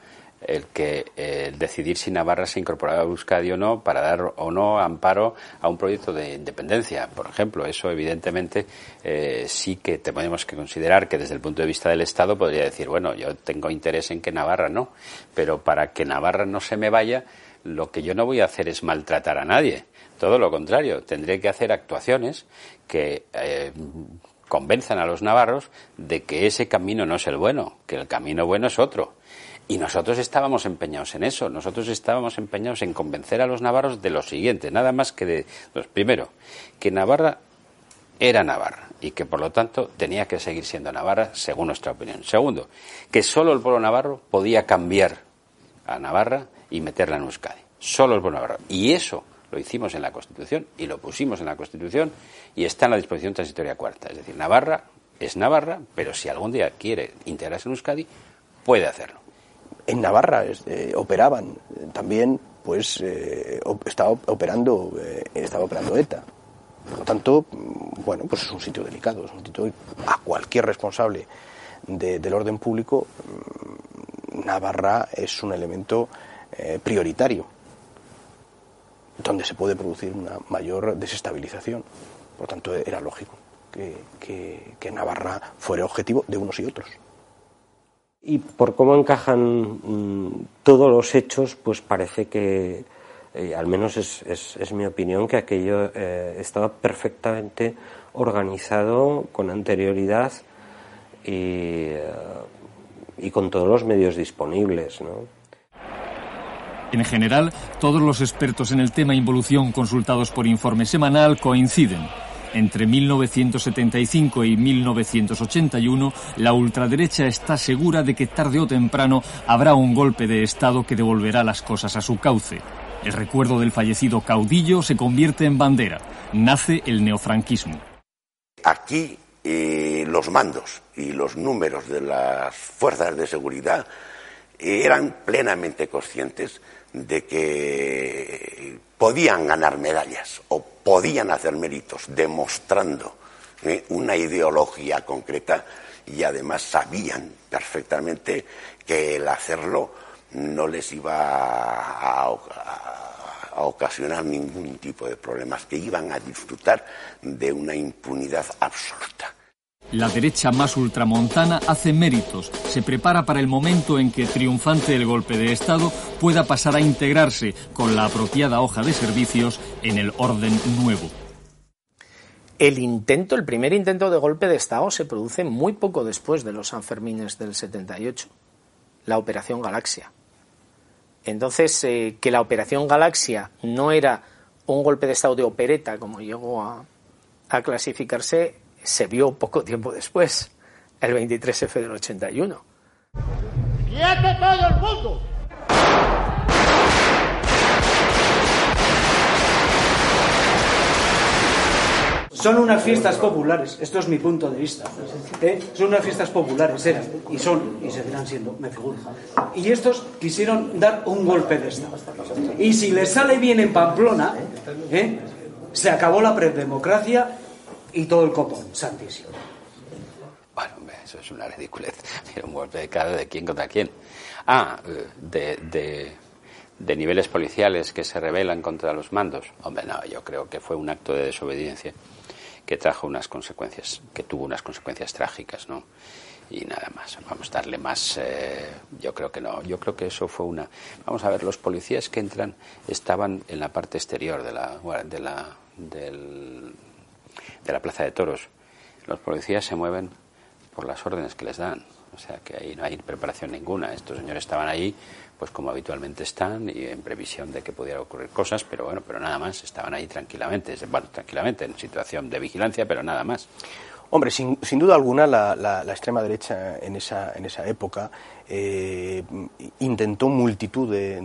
el que decidir si Navarra se incorporaba a Euskadi o no para dar o no amparo a un proyecto de independencia, por ejemplo. Eso, evidentemente, eh, sí que tenemos que considerar que desde el punto de vista del Estado podría decir, bueno, yo tengo interés en que Navarra no, pero para que Navarra no se me vaya, lo que yo no voy a hacer es maltratar a nadie. Todo lo contrario, tendré que hacer actuaciones que eh, convenzan a los navarros de que ese camino no es el bueno, que el camino bueno es otro y nosotros estábamos empeñados en eso, nosotros estábamos empeñados en convencer a los navarros de lo siguiente, nada más que de, los primero, que Navarra era Navarra y que por lo tanto tenía que seguir siendo Navarra según nuestra opinión. Segundo, que solo el pueblo navarro podía cambiar a Navarra y meterla en Euskadi. Solo el pueblo navarro. Y eso lo hicimos en la Constitución y lo pusimos en la Constitución y está en la disposición transitoria cuarta. Es decir, Navarra es Navarra, pero si algún día quiere integrarse en Euskadi, puede hacerlo en Navarra este, operaban también pues eh, estaba operando eh, estaba operando ETA por lo tanto mm, bueno pues es un sitio delicado es un sitio a cualquier responsable del orden público mm, Navarra es un elemento eh, prioritario, donde se puede producir una mayor desestabilización. Por tanto, era lógico que, que Navarra fuera objetivo de unos y otros. Y por cómo encajan mm, todos los hechos, pues parece que, eh, al menos es, es, mi opinión, que aquello eh, estaba perfectamente organizado con anterioridad y, eh, y con todos los medios disponibles. ¿no? En general, todos los expertos en el tema involución consultados por informe semanal coinciden. Entre 1975 y 1981, la ultraderecha está segura de que tarde o temprano habrá un golpe de Estado que devolverá las cosas a su cauce. El recuerdo del fallecido caudillo se convierte en bandera. Nace el neofranquismo. Aquí eh, los mandos y los números de las fuerzas de seguridad eran plenamente conscientes de que podían ganar medallas o podían hacer méritos demostrando eh, una ideología concreta y además sabían perfectamente que el hacerlo no les iba a, a, ocasionar ningún tipo de problemas, que iban a disfrutar de una impunidad absoluta. La derecha más ultramontana hace méritos, se prepara para el momento en que, triunfante el golpe de Estado, pueda pasar a integrarse con la apropiada hoja de servicios en el orden nuevo. El intento, el primer intento de golpe de Estado se produce muy poco después de los Sanfermines del 78, la Operación Galaxia. Entonces, eh, que la Operación Galaxia no era un golpe de Estado de opereta, como llegó a, a clasificarse, se vio poco tiempo después, el 23F del 81. ¡Quieto todo el mundo! Son unas fiestas populares, esto es mi punto de vista. ¿eh? Son unas fiestas populares, eran, y son, y seguirán siendo, me figuro. Y estos quisieron dar un golpe de Estado. Y si les sale bien en Pamplona, ¿eh? se acabó la predemocracia y todo el copón, santísimo. Bueno, eso es una ridiculez. un golpe de cara de quién contra quién. Ah, de, de, de, niveles policiales que se rebelan contra los mandos. Hombre, no, yo creo que fue un acto de desobediencia que trajo unas consecuencias, que tuvo unas consecuencias trágicas, ¿no? Y nada más. Vamos a darle más. Eh, yo creo que no. Yo creo que eso fue una. Vamos a ver, los policías que entran estaban en la parte exterior de la, de la, del, de la Plaza de Toros. Los policías se mueven por las órdenes que les dan. O sea que ahí no hay preparación ninguna. Estos señores estaban ahí, pues como habitualmente están, y en previsión de que pudiera ocurrir cosas, pero bueno, pero nada más. Estaban ahí tranquilamente, bueno, tranquilamente, en situación de vigilancia, pero nada más. Hombre, sin, sin duda alguna la, la, extrema derecha en esa, en esa época eh, intentó multitud de,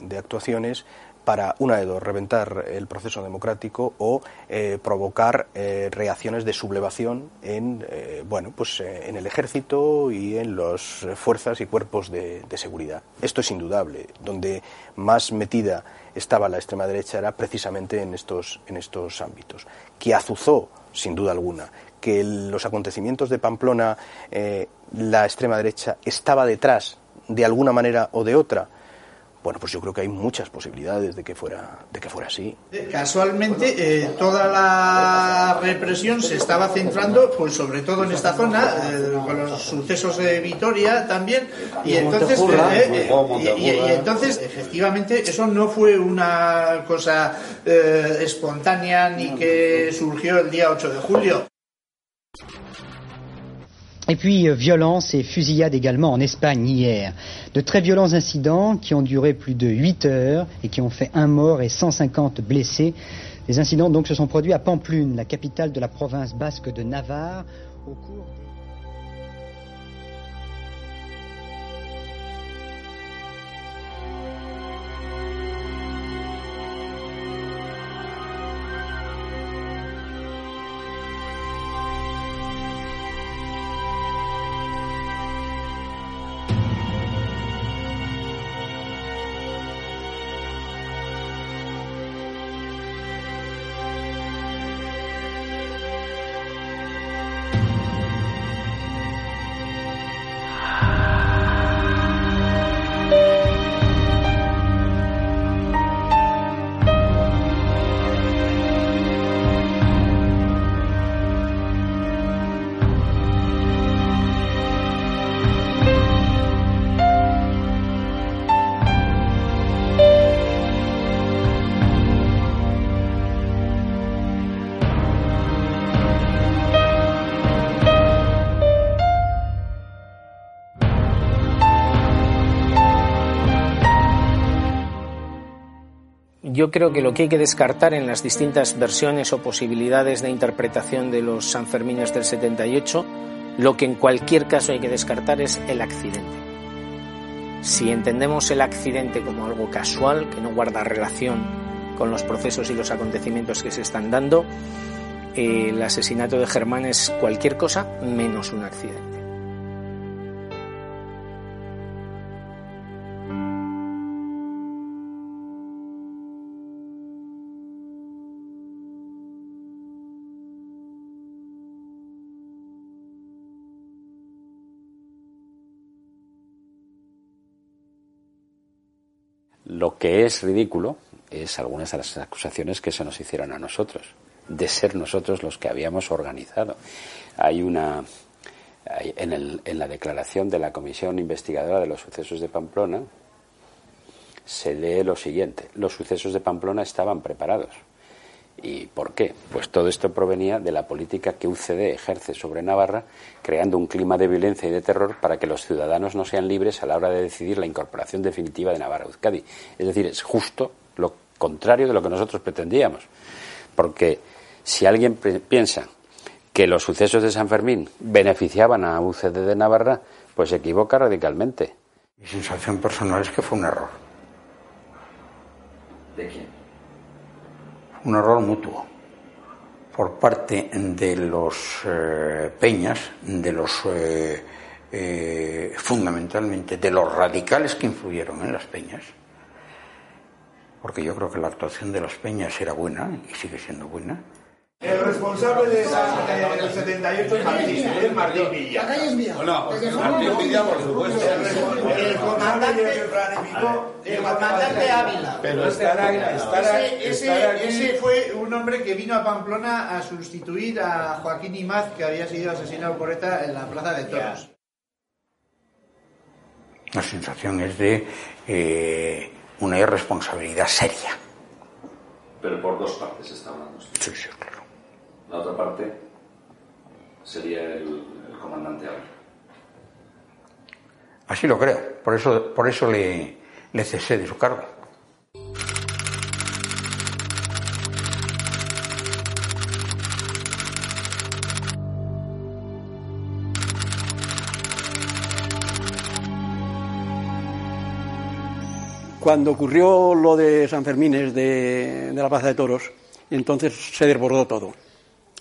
de actuaciones para, una de dos, reventar el proceso democrático o eh, provocar eh, reacciones de sublevación en, eh, bueno, pues, en el ejército y en las fuerzas y cuerpos de, seguridad. Esto es indudable. Donde más metida estaba la extrema derecha era precisamente en estos, en estos ámbitos. Que azuzó, sin duda alguna, que los acontecimientos de Pamplona, la extrema derecha estaba detrás de alguna manera o de otra, bueno, pues yo creo que hay muchas posibilidades de que fuera, de que fuera así. Casualmente, eh, toda la represión se estaba centrando, pues sobre todo en esta zona, eh, con los sucesos de Vitoria también, y entonces, eh, y, entonces, efectivamente, eso no fue una cosa espontánea ni que surgió el día 8 de julio. Et puis euh, violence et fusillade également en Espagne hier. De très violents incidents qui ont duré plus de 8 heures et qui ont fait un mort et 150 blessés. Les incidents donc se sont produits à Pamplune, la capitale de la province basque de Navarre, au cours yo creo que lo que hay que descartar en las distintas versiones o posibilidades de interpretación de los Sanfermines del 78, lo que en cualquier caso hay que descartar es el accidente. Si entendemos el accidente como algo casual, que no guarda relación con los procesos y los acontecimientos que se están dando, el asesinato de Germán es cualquier cosa menos un accidente. Lo que es ridículo es algunas de las acusaciones que se nos hicieron a nosotros, de ser nosotros los que habíamos organizado. Hay una. en, el, en la declaración de la Comisión Investigadora de los Sucesos de Pamplona se lee lo siguiente: los sucesos de Pamplona estaban preparados. ¿Y por qué? Pues todo esto provenía de la política que UCD ejerce sobre Navarra, creando un clima de violencia y de terror para que los ciudadanos no sean libres a la hora de decidir la incorporación definitiva de Navarra a Euskadi. Es decir, es justo lo contrario de lo que nosotros pretendíamos. Porque si alguien piensa que los sucesos de San Fermín beneficiaban a UCD de Navarra, pues se equivoca radicalmente. Mi sensación personal es que fue un error. ¿De quién? Un error mutuo por parte de los eh, peñas, de los eh, eh, fundamentalmente de los radicales que influyeron en las peñas, porque yo creo que la actuación de las peñas era buena y sigue siendo buena. El responsable de esa del 78 es Martín, es Martín Villa. La calle es mía. No, Martín Villa, por supuesto. El comandante El comandante Ávila. Pero estará, estará, ese fue un hombre que vino a Pamplona a sustituir a Joaquín Imaz, que había sido asesinado por ETA en la Plaza de Toros. La sensación es de eh, una irresponsabilidad seria. Pero por dos partes está hablando. Sí, sí, claro. La otra parte sería el, el comandante Ávila. Así lo creo. Por eso, por eso le, le cesé de su cargo. Cuando ocurrió lo de San Fermines de, de la Plaza de Toros, entonces se desbordó todo.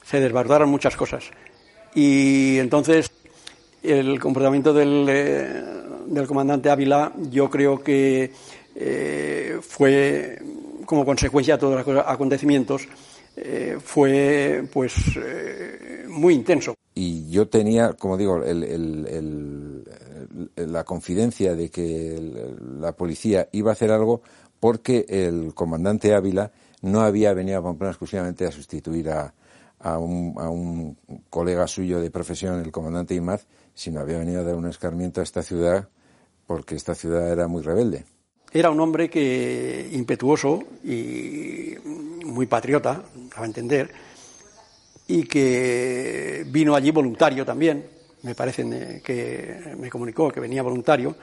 Se desbordaron muchas cosas. Y entonces el comportamiento del, eh, del comandante Ávila yo creo que eh, fue como consecuencia de todos los acontecimientos eh, fue pues muy intenso. Y yo tenía, como digo, el, el, la confidencia de que la policía iba a hacer algo porque el comandante Ávila no había venido a Pamplona exclusivamente a sustituir a, a, un, a un colega suyo de profesión, el comandante Imaz, sino había venido a dar un escarmiento a esta ciudad porque esta ciudad era muy rebelde. Era un hombre que impetuoso y muy patriota, a entender, y que vino allí voluntario también. Me parece que me comunicó que venía voluntario.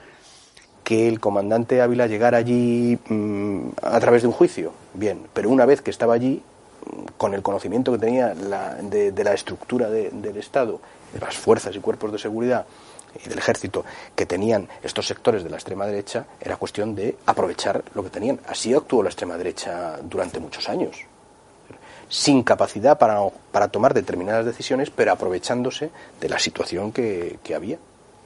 Que el comandante Ávila llegara allí mmm, a través de un juicio, bien, pero una vez que estaba allí, con el conocimiento que tenía la, de, la estructura de, del Estado, de las fuerzas y cuerpos de seguridad y del ejército que tenían estos sectores de la extrema derecha, era cuestión de aprovechar lo que tenían. Así actuó la extrema derecha durante muchos años, sin capacidad para, para tomar determinadas decisiones, pero aprovechándose de la situación que había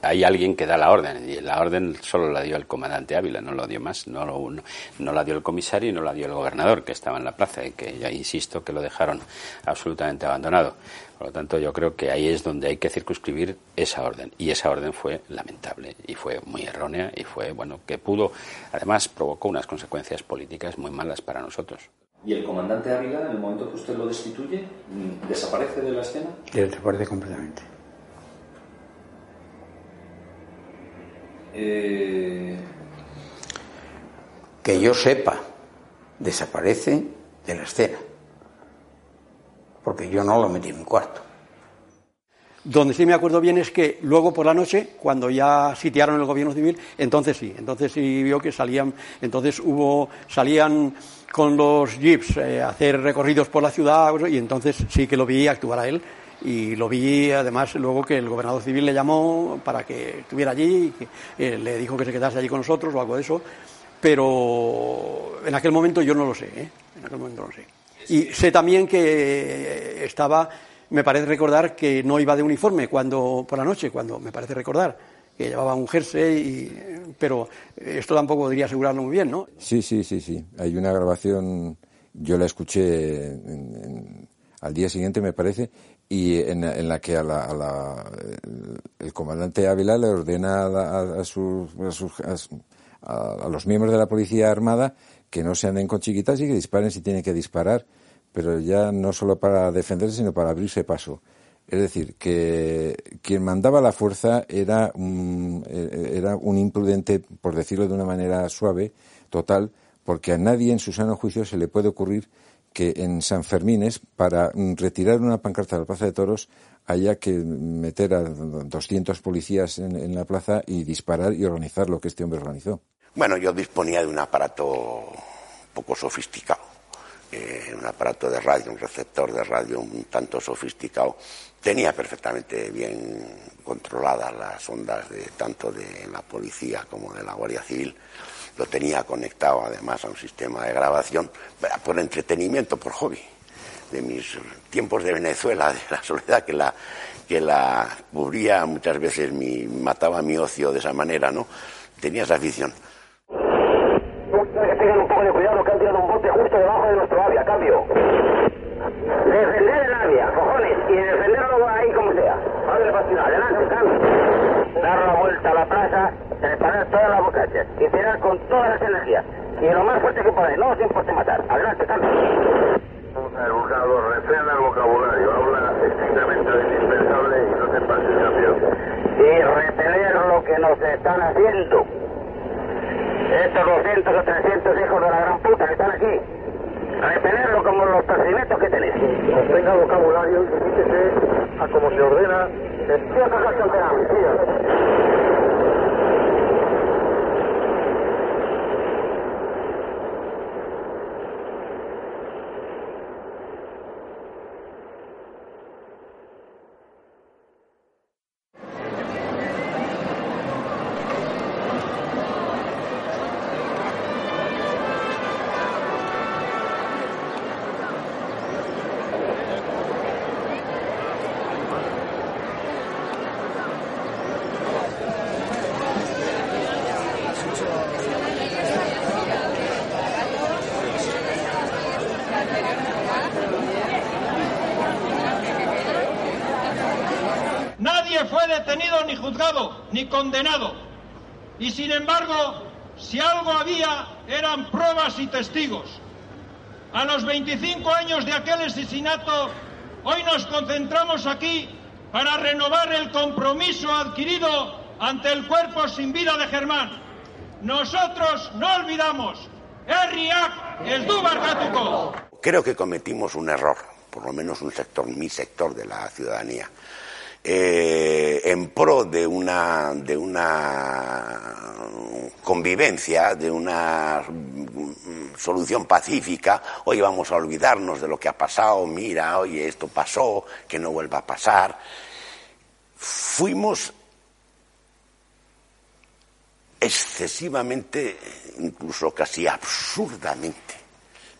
hay alguien que da la orden y la orden solo la dio el comandante Ávila, no lo dio más, no, lo, no, no, la dio el comisario y no la dio el gobernador que estaba en la plaza y que ya insisto que lo dejaron absolutamente abandonado. Por lo tanto, yo creo que ahí es donde hay que circunscribir esa orden y esa orden fue lamentable y fue muy errónea y fue bueno que pudo, además provocó unas consecuencias políticas muy malas para nosotros. ¿Y el comandante Ávila, en el momento que usted lo destituye, desaparece de la escena? Desaparece completamente. Eh... Que yo sepa, desaparece de la escena. Porque yo no lo metí en mi cuarto. Donde sí me acuerdo bien es que luego por la noche, cuando ya sitiaron el gobierno civil, entonces sí, entonces sí vio que salían, entonces hubo, salían con los jeeps eh, a hacer recorridos por la ciudad y entonces sí que lo vi actuar a él y lo vi además luego que el gobernador civil le llamó para que estuviera allí y que eh, le dijo que se quedase allí con nosotros o algo de eso, pero en aquel momento yo no lo sé, ¿eh? en aquel momento no lo sé. Y sé también que estaba me parece recordar que no iba de uniforme cuando por la noche, cuando me parece recordar que llevaba un jersey, pero esto tampoco podría asegurarlo muy bien, ¿no? Sí, sí, sí, sí. Hay una grabación, yo la escuché al día siguiente, me parece, y en, la que a la, el, comandante Ávila le ordena a, sus, a, los miembros de la policía armada que no se anden con chiquitas y que disparen si tienen que disparar pero ya no solo para defenderse, sino para abrirse paso. Es decir, que quien mandaba la fuerza era un, era un imprudente, por decirlo de una manera suave, total, porque a nadie en su sano juicio se le puede ocurrir que en San Fermines, para retirar una pancarta de la Plaza de Toros, haya que meter a 200 policías en, en la plaza y disparar y organizar lo que este hombre organizó. Bueno, yo disponía de un aparato poco sofisticado eh, un aparato de radio, un receptor de radio un tanto sofisticado, tenía perfectamente bien controladas las ondas de tanto de la policía como de la Guardia Civil. Lo tenía conectado además a un sistema de grabación por entretenimiento, por hobby, de mis tiempos de Venezuela, de la soledad que la que la cubría muchas veces mi mataba mi ocio de esa manera, ¿no? Tenía esa afición. Defender el avia, cojones, y defenderlo ahí como sea. Dar la vuelta a la plaza, preparar todas las bocachas y tirar con todas las energías. Y lo más fuerte que podáis, no os importe matar. Adelante, cambio. El buscador, refrena el vocabulario, habla estrictamente de indispensable y no te pases cambio. Y repeler lo que nos están haciendo. Estos 200 o 300 hijos de la gran puta que están aquí. Repelerlo como los procedimientos que tenéis. Tenga vocabulario y limítese a como se ordena. Que ordenamos, ni condenado. Y sin embargo, si algo había, eran pruebas y testigos. A los 25 años de aquel asesinato, hoy nos concentramos aquí para renovar el compromiso adquirido ante el cuerpo sin vida de Germán. Nosotros no olvidamos. es Creo que cometimos un error, por lo menos un sector, mi sector de la ciudadanía eh, en pro de una, de una convivencia, de una solución pacífica, hoy vamos a olvidarnos de lo que ha pasado, mira, oye, esto pasó, que no vuelva a pasar. Fuimos excesivamente, incluso casi absurdamente,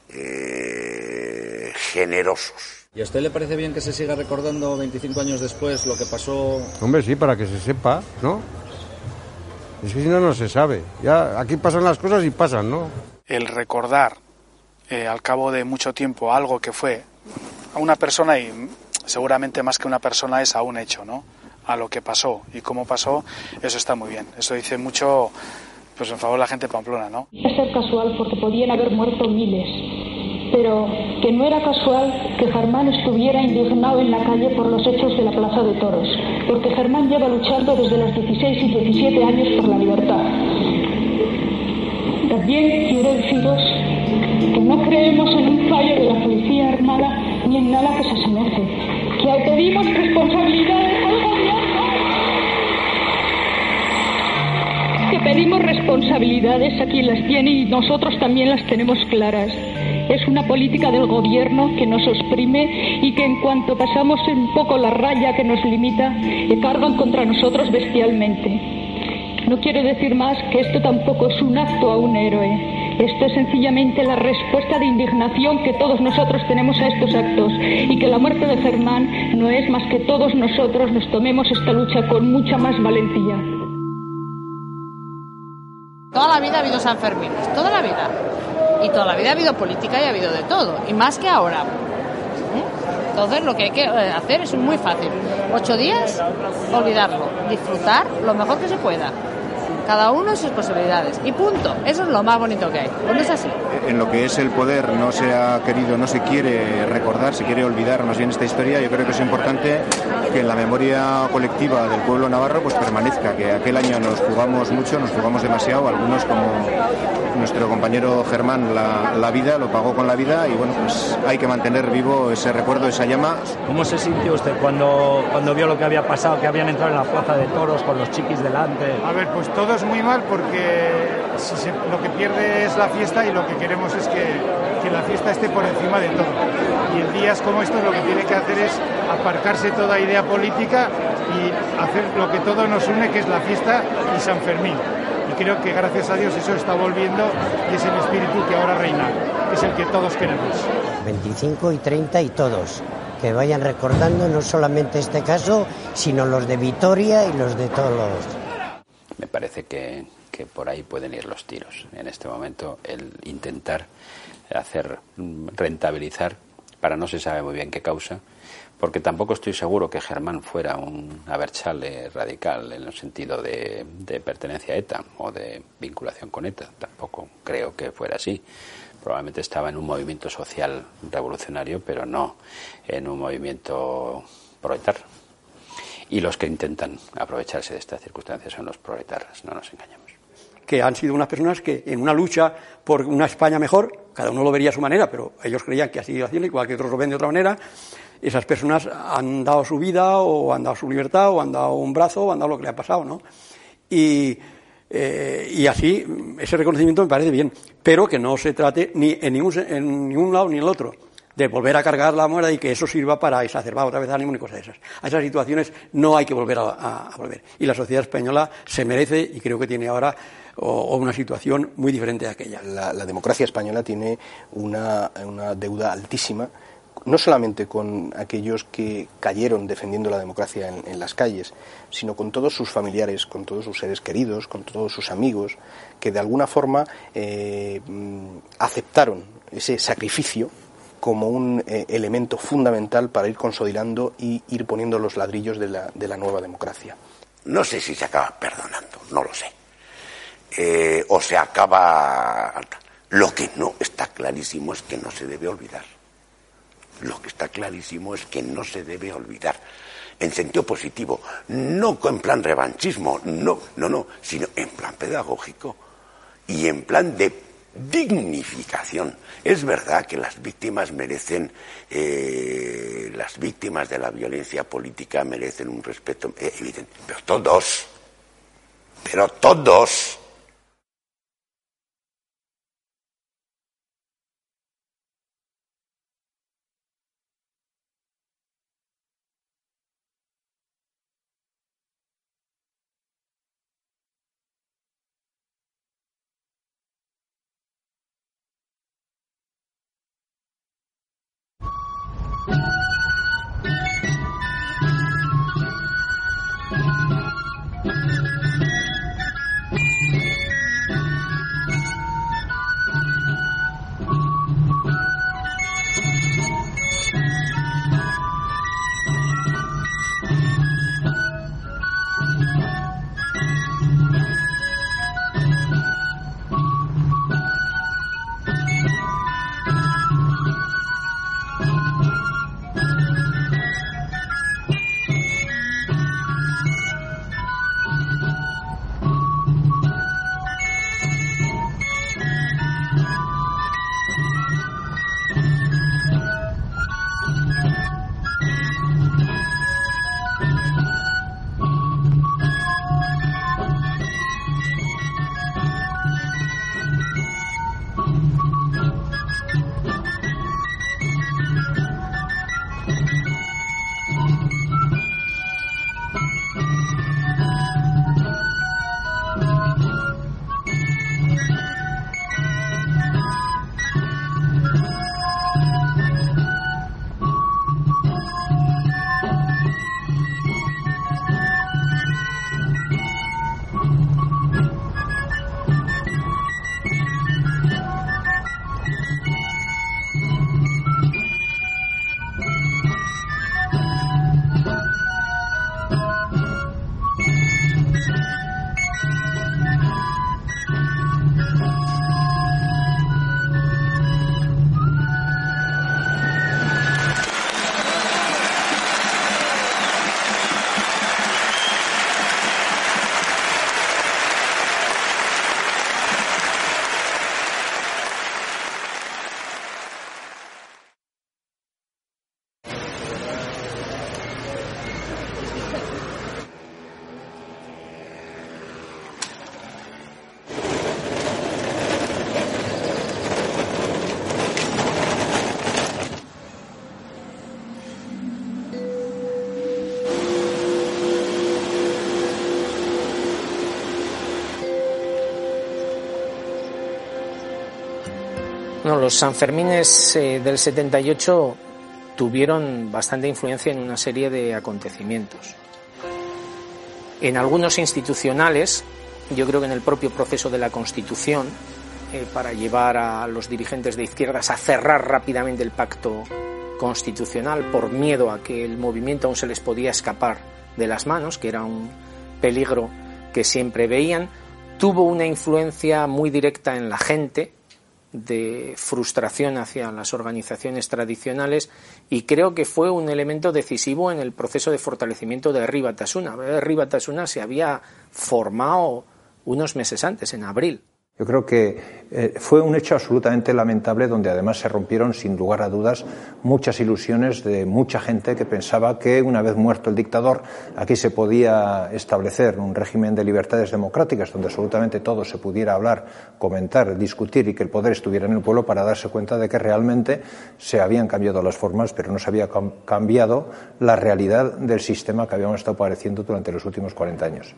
eh, generosos ¿Y a usted le parece bien que se siga recordando 25 años después lo que pasó? Hombre, sí, para que se sepa, ¿no? Es que si no, no se sabe. Ya aquí pasan las cosas y pasan, ¿no? El recordar eh, al cabo de mucho tiempo algo que fue a una persona y seguramente más que una persona es a un hecho, ¿no? A lo que pasó y cómo pasó, eso está muy bien. Eso dice mucho pues en favor de la gente de Pamplona, ¿no? Es ser casual porque podían haber muerto miles pero que no era casual que Germán estuviera indignado en la calle por los hechos de la Plaza de Toros, porque Germán lleva luchando desde los 16 y 17 años por la libertad. También quiero deciros que no creemos en un fallo de la policía armada ni en nada que se asemeje, que pedimos responsabilidades al gobierno, que pedimos responsabilidades a quien las tiene y nosotros también las tenemos claras es una política del gobierno que nos oprime y que en cuanto pasamos un poco la raya que nos limita, cargan contra nosotros bestialmente. No quiero decir más que esto tampoco es un acto a un héroe. Esto es sencillamente la respuesta de indignación que todos nosotros tenemos a estos actos y que la muerte de Germán no es más que todos nosotros nos tomemos esta lucha con mucha más valentía. Toda la vida ha habido San Fermín, toda la vida. Y toda la vida ha habido política y ha habido de todo, y más que ahora. ¿Eh? Entonces lo que hay que eh, hacer es muy fácil. Ocho días, olvidarlo, disfrutar lo mejor que se pueda cada uno sus posibilidades. Y punto. Eso es lo más bonito que hay. ¿No es así? En lo que es el poder no se ha querido, no se quiere recordar, se quiere olvidar más bien esta historia. Yo creo que es importante que en la memoria colectiva del pueblo navarro pues permanezca, que aquel año nos jugamos mucho, nos jugamos demasiado, algunos como nuestro compañero Germán la, la vida, lo pagó con la vida y bueno, pues hay que mantener vivo ese recuerdo, esa llama. ¿Cómo se sintió usted cuando, cuando vio lo que había pasado, que habían entrado en la plaza de toros con los chiquis delante? A ver, pues todo es muy mal porque lo que pierde es la fiesta y lo que queremos es que, que, la fiesta esté por encima de todo. Y en días como estos lo que tiene que hacer es aparcarse toda idea política y hacer lo que todo nos une, que es la fiesta y San Fermín. Y creo que gracias a Dios eso está volviendo y es el espíritu que ahora reina, que es el que todos queremos. 25 y 30 y todos que vayan recordando no solamente este caso, sino los de Vitoria y los de todos los me parece que, por ahí pueden ir los tiros. En este momento, el intentar hacer rentabilizar para no se sabe muy bien qué causa, porque tampoco estoy seguro que Germán fuera un Aberchale radical en el sentido de, de, pertenencia a ETA o de vinculación con ETA. Tampoco creo que fuera así. Probablemente estaba en un movimiento social revolucionario, pero no en un movimiento proletar y los que intentan aprovecharse de estas circunstancias son los proletarios, no nos engañemos. Que han sido unas personas que en una lucha por una España mejor, cada uno lo vería a su manera, pero ellos creían que así iba haciendo, igual que otros lo ven de otra manera, esas personas han dado su vida o han dado su libertad o han dado un brazo o han dado lo que le ha pasado, ¿no? Y, eh, así, ese reconocimiento me parece bien, pero que no se trate ni en ningún, en ningún lado ni en el otro de volver a cargar la muerte y que eso sirva para exacerbar otra vez ánimo y cosas de esas. A esas situaciones no hay que volver a, volver. Y la sociedad española se merece y creo que tiene ahora una situación muy diferente a aquella. La, democracia española tiene una, deuda altísima no solamente con aquellos que cayeron defendiendo la democracia en, las calles, sino con todos sus familiares, con todos sus seres queridos, con todos sus amigos, que de alguna forma eh, mm, aceptaron ese sacrificio como un eh, elemento fundamental para ir consolidando y ir poniendo los ladrillos de la, de la nueva democracia. No sé si se acaba perdonando, no lo sé. Eh, o se acaba. Lo que no está clarísimo es que no se debe olvidar. Lo que está clarísimo es que no se debe olvidar. En sentido positivo, no en plan revanchismo, no, no, no, sino en plan pedagógico y en plan de dignificación. Es verdad que las víctimas merecen, eh, las víctimas de la violencia política merecen un respeto eh, evidente, pero todos, pero todos Los Sanfermines eh, del 78 tuvieron bastante influencia en una serie de acontecimientos. En algunos institucionales, yo creo que en el propio proceso de la Constitución, eh, para llevar a los dirigentes de izquierdas a cerrar rápidamente el pacto constitucional por miedo a que el movimiento aún se les podía escapar de las manos, que era un peligro que siempre veían, tuvo una influencia muy directa en la gente, de frustración hacia las organizaciones tradicionales y creo que fue un elemento decisivo en el proceso de fortalecimiento de Ribatasuna. Ribatasuna se había formado unos meses antes, en abril. Yo creo que eh, fue un hecho absolutamente lamentable donde además se rompieron sin lugar a dudas muchas ilusiones de mucha gente que pensaba que una vez muerto el dictador aquí se podía establecer un régimen de libertades democráticas donde absolutamente todo se pudiera hablar, comentar, discutir y que el poder estuviera en el pueblo para darse cuenta de que realmente se habían cambiado las formas pero no se había cambiado la realidad del sistema que habíamos estado padeciendo durante los últimos 40 años.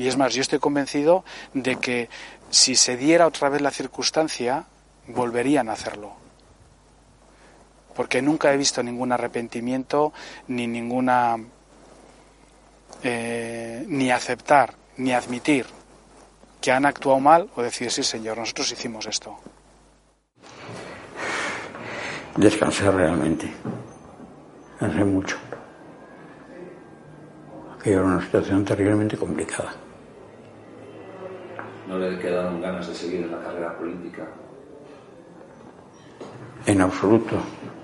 Y es más, yo estoy convencido de que si se diera otra vez la circunstancia, volverían a hacerlo. Porque nunca he visto ningún arrepentimiento, ni ninguna. Eh, ni aceptar, ni admitir que han actuado mal o decir, sí, señor, nosotros hicimos esto. Descansar realmente. Hace mucho. Aquello era una situación terriblemente complicada. ¿No le quedaron ganas de seguir en la carrera política? En absoluto,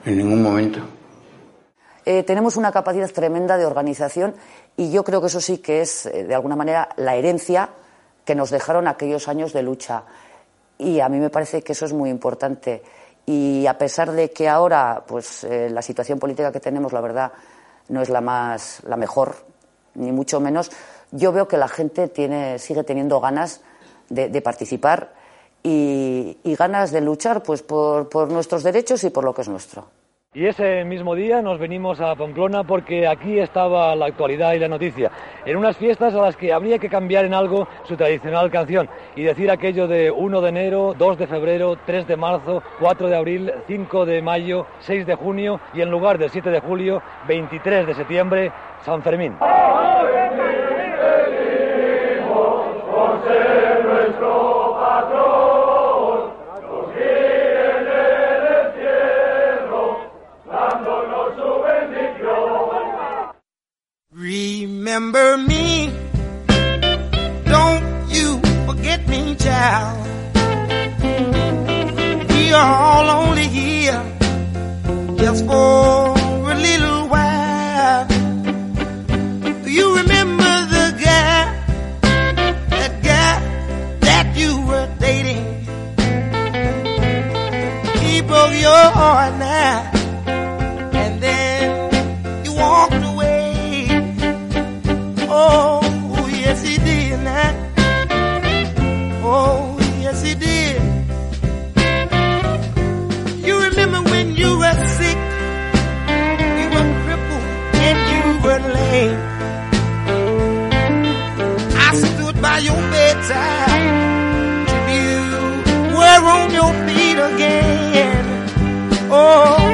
en ningún momento. Eh, tenemos una capacidad tremenda de organización y yo creo que eso sí que es, eh, de alguna manera, la herencia que nos dejaron aquellos años de lucha. Y a mí me parece que eso es muy importante. Y a pesar de que ahora, pues, eh, la situación política que tenemos, la verdad, no es la más, la mejor, ni mucho menos, yo veo que la gente tiene, sigue teniendo ganas de, participar y, ganas de luchar pues por, por nuestros derechos y por lo que es nuestro. Y ese mismo día nos venimos a Pamplona porque aquí estaba la actualidad y la noticia. En unas fiestas a las que habría que cambiar en algo su tradicional canción y decir aquello de 1 de enero, 2 de febrero, 3 de marzo, 4 de abril, 5 de mayo, 6 de junio y en lugar del 7 de julio, 23 de septiembre, San Fermín. Remember me, don't you forget me, child. We are all only here just for you're on now. And then you walked away. Oh, yes, he did. Oh, yes, he did. You remember when you were sick, you were crippled, and you were lame. I stood by your bedside till you were on your feet again more.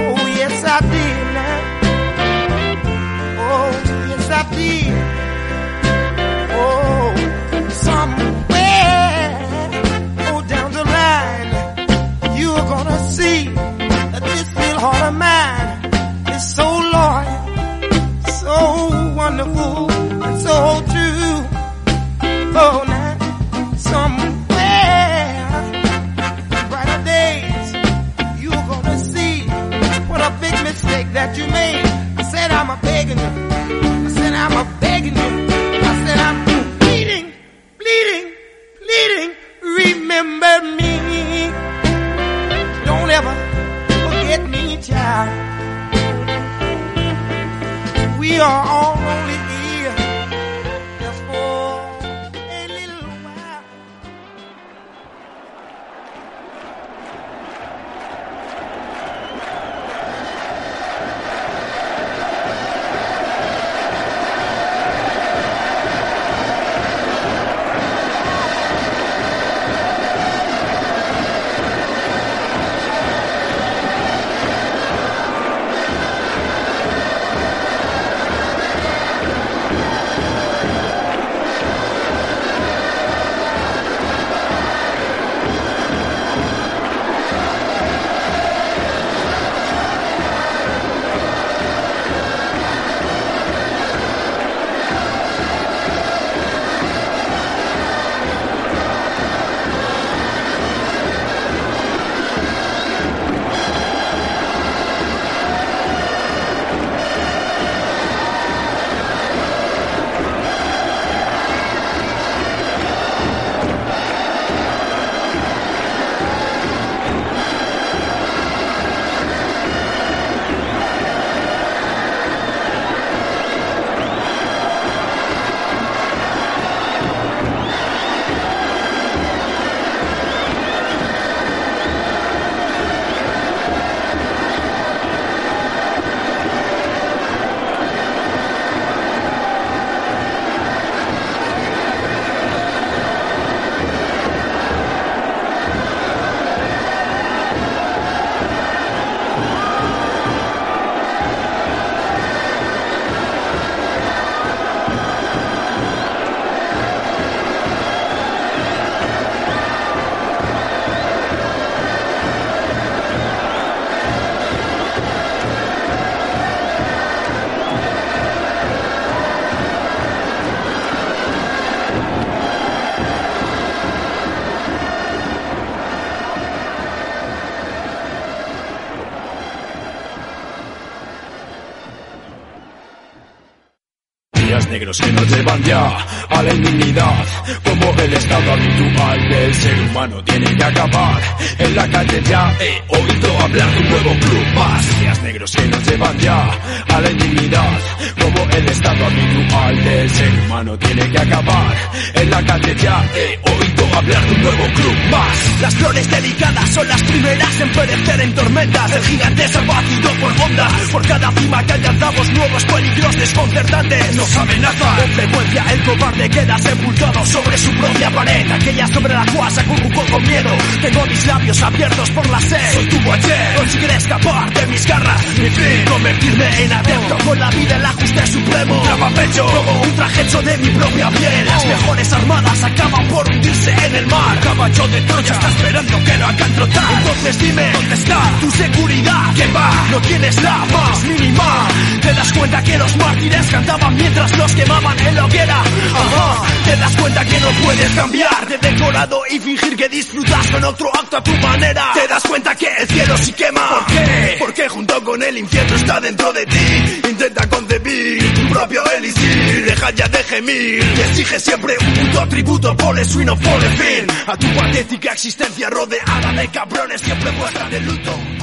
Negros que nos llevan ya a la indignidad como el estado habitual del ser humano tiene que acabar. En la calle ya he oído hablar de un nuevo club. Más negros que nos llevan ya a la indignidad como el estado habitual del ser humano tiene que acabar. En la calle ya he oído hablar de un nuevo club más Las flores delicadas son las primeras en perecer en tormentas. El gigante es abatido por ondas. Por cada cima que alcanzamos nuevos peligros desconcertantes. Nos amenazan. Con frecuencia el cobarde queda sepultado sobre su propia pared. Aquella sobre la cual se acurrucó con miedo. Tengo mis labios abiertos por la sed. Soy tu guaché. Conseguiré escapar de mis garras. Mi fin, convertirme en adepto. Con la vida el ajuste supremo. Traba pecho. Como un traje hecho de mi propia piel. Las mejores armadas acaban por hundirse en el mar. Caballo de Troya está esperando que lo hagan trotar. Entonces dime, ¿dónde tu seguridad? ¿Qué va? No tienes la más mínima. Te das cuenta que los mártires cantaban mientras los quemaban en la hoguera. Ajá. Te das cuenta que no puedes cambiar de decorado y fingir que disfrutas con otro acto a tu manera. Te das cuenta que el cielo sí quema. ¿Por qué? Porque junto con el infierno está dentro de ti. Intenta concebir tu propio elixir. Deja ya de gemir. Y exige siempre un puto tributo. Pone su y no pone A tu patética existencia rodeada de cabrones siempre muestran de luto.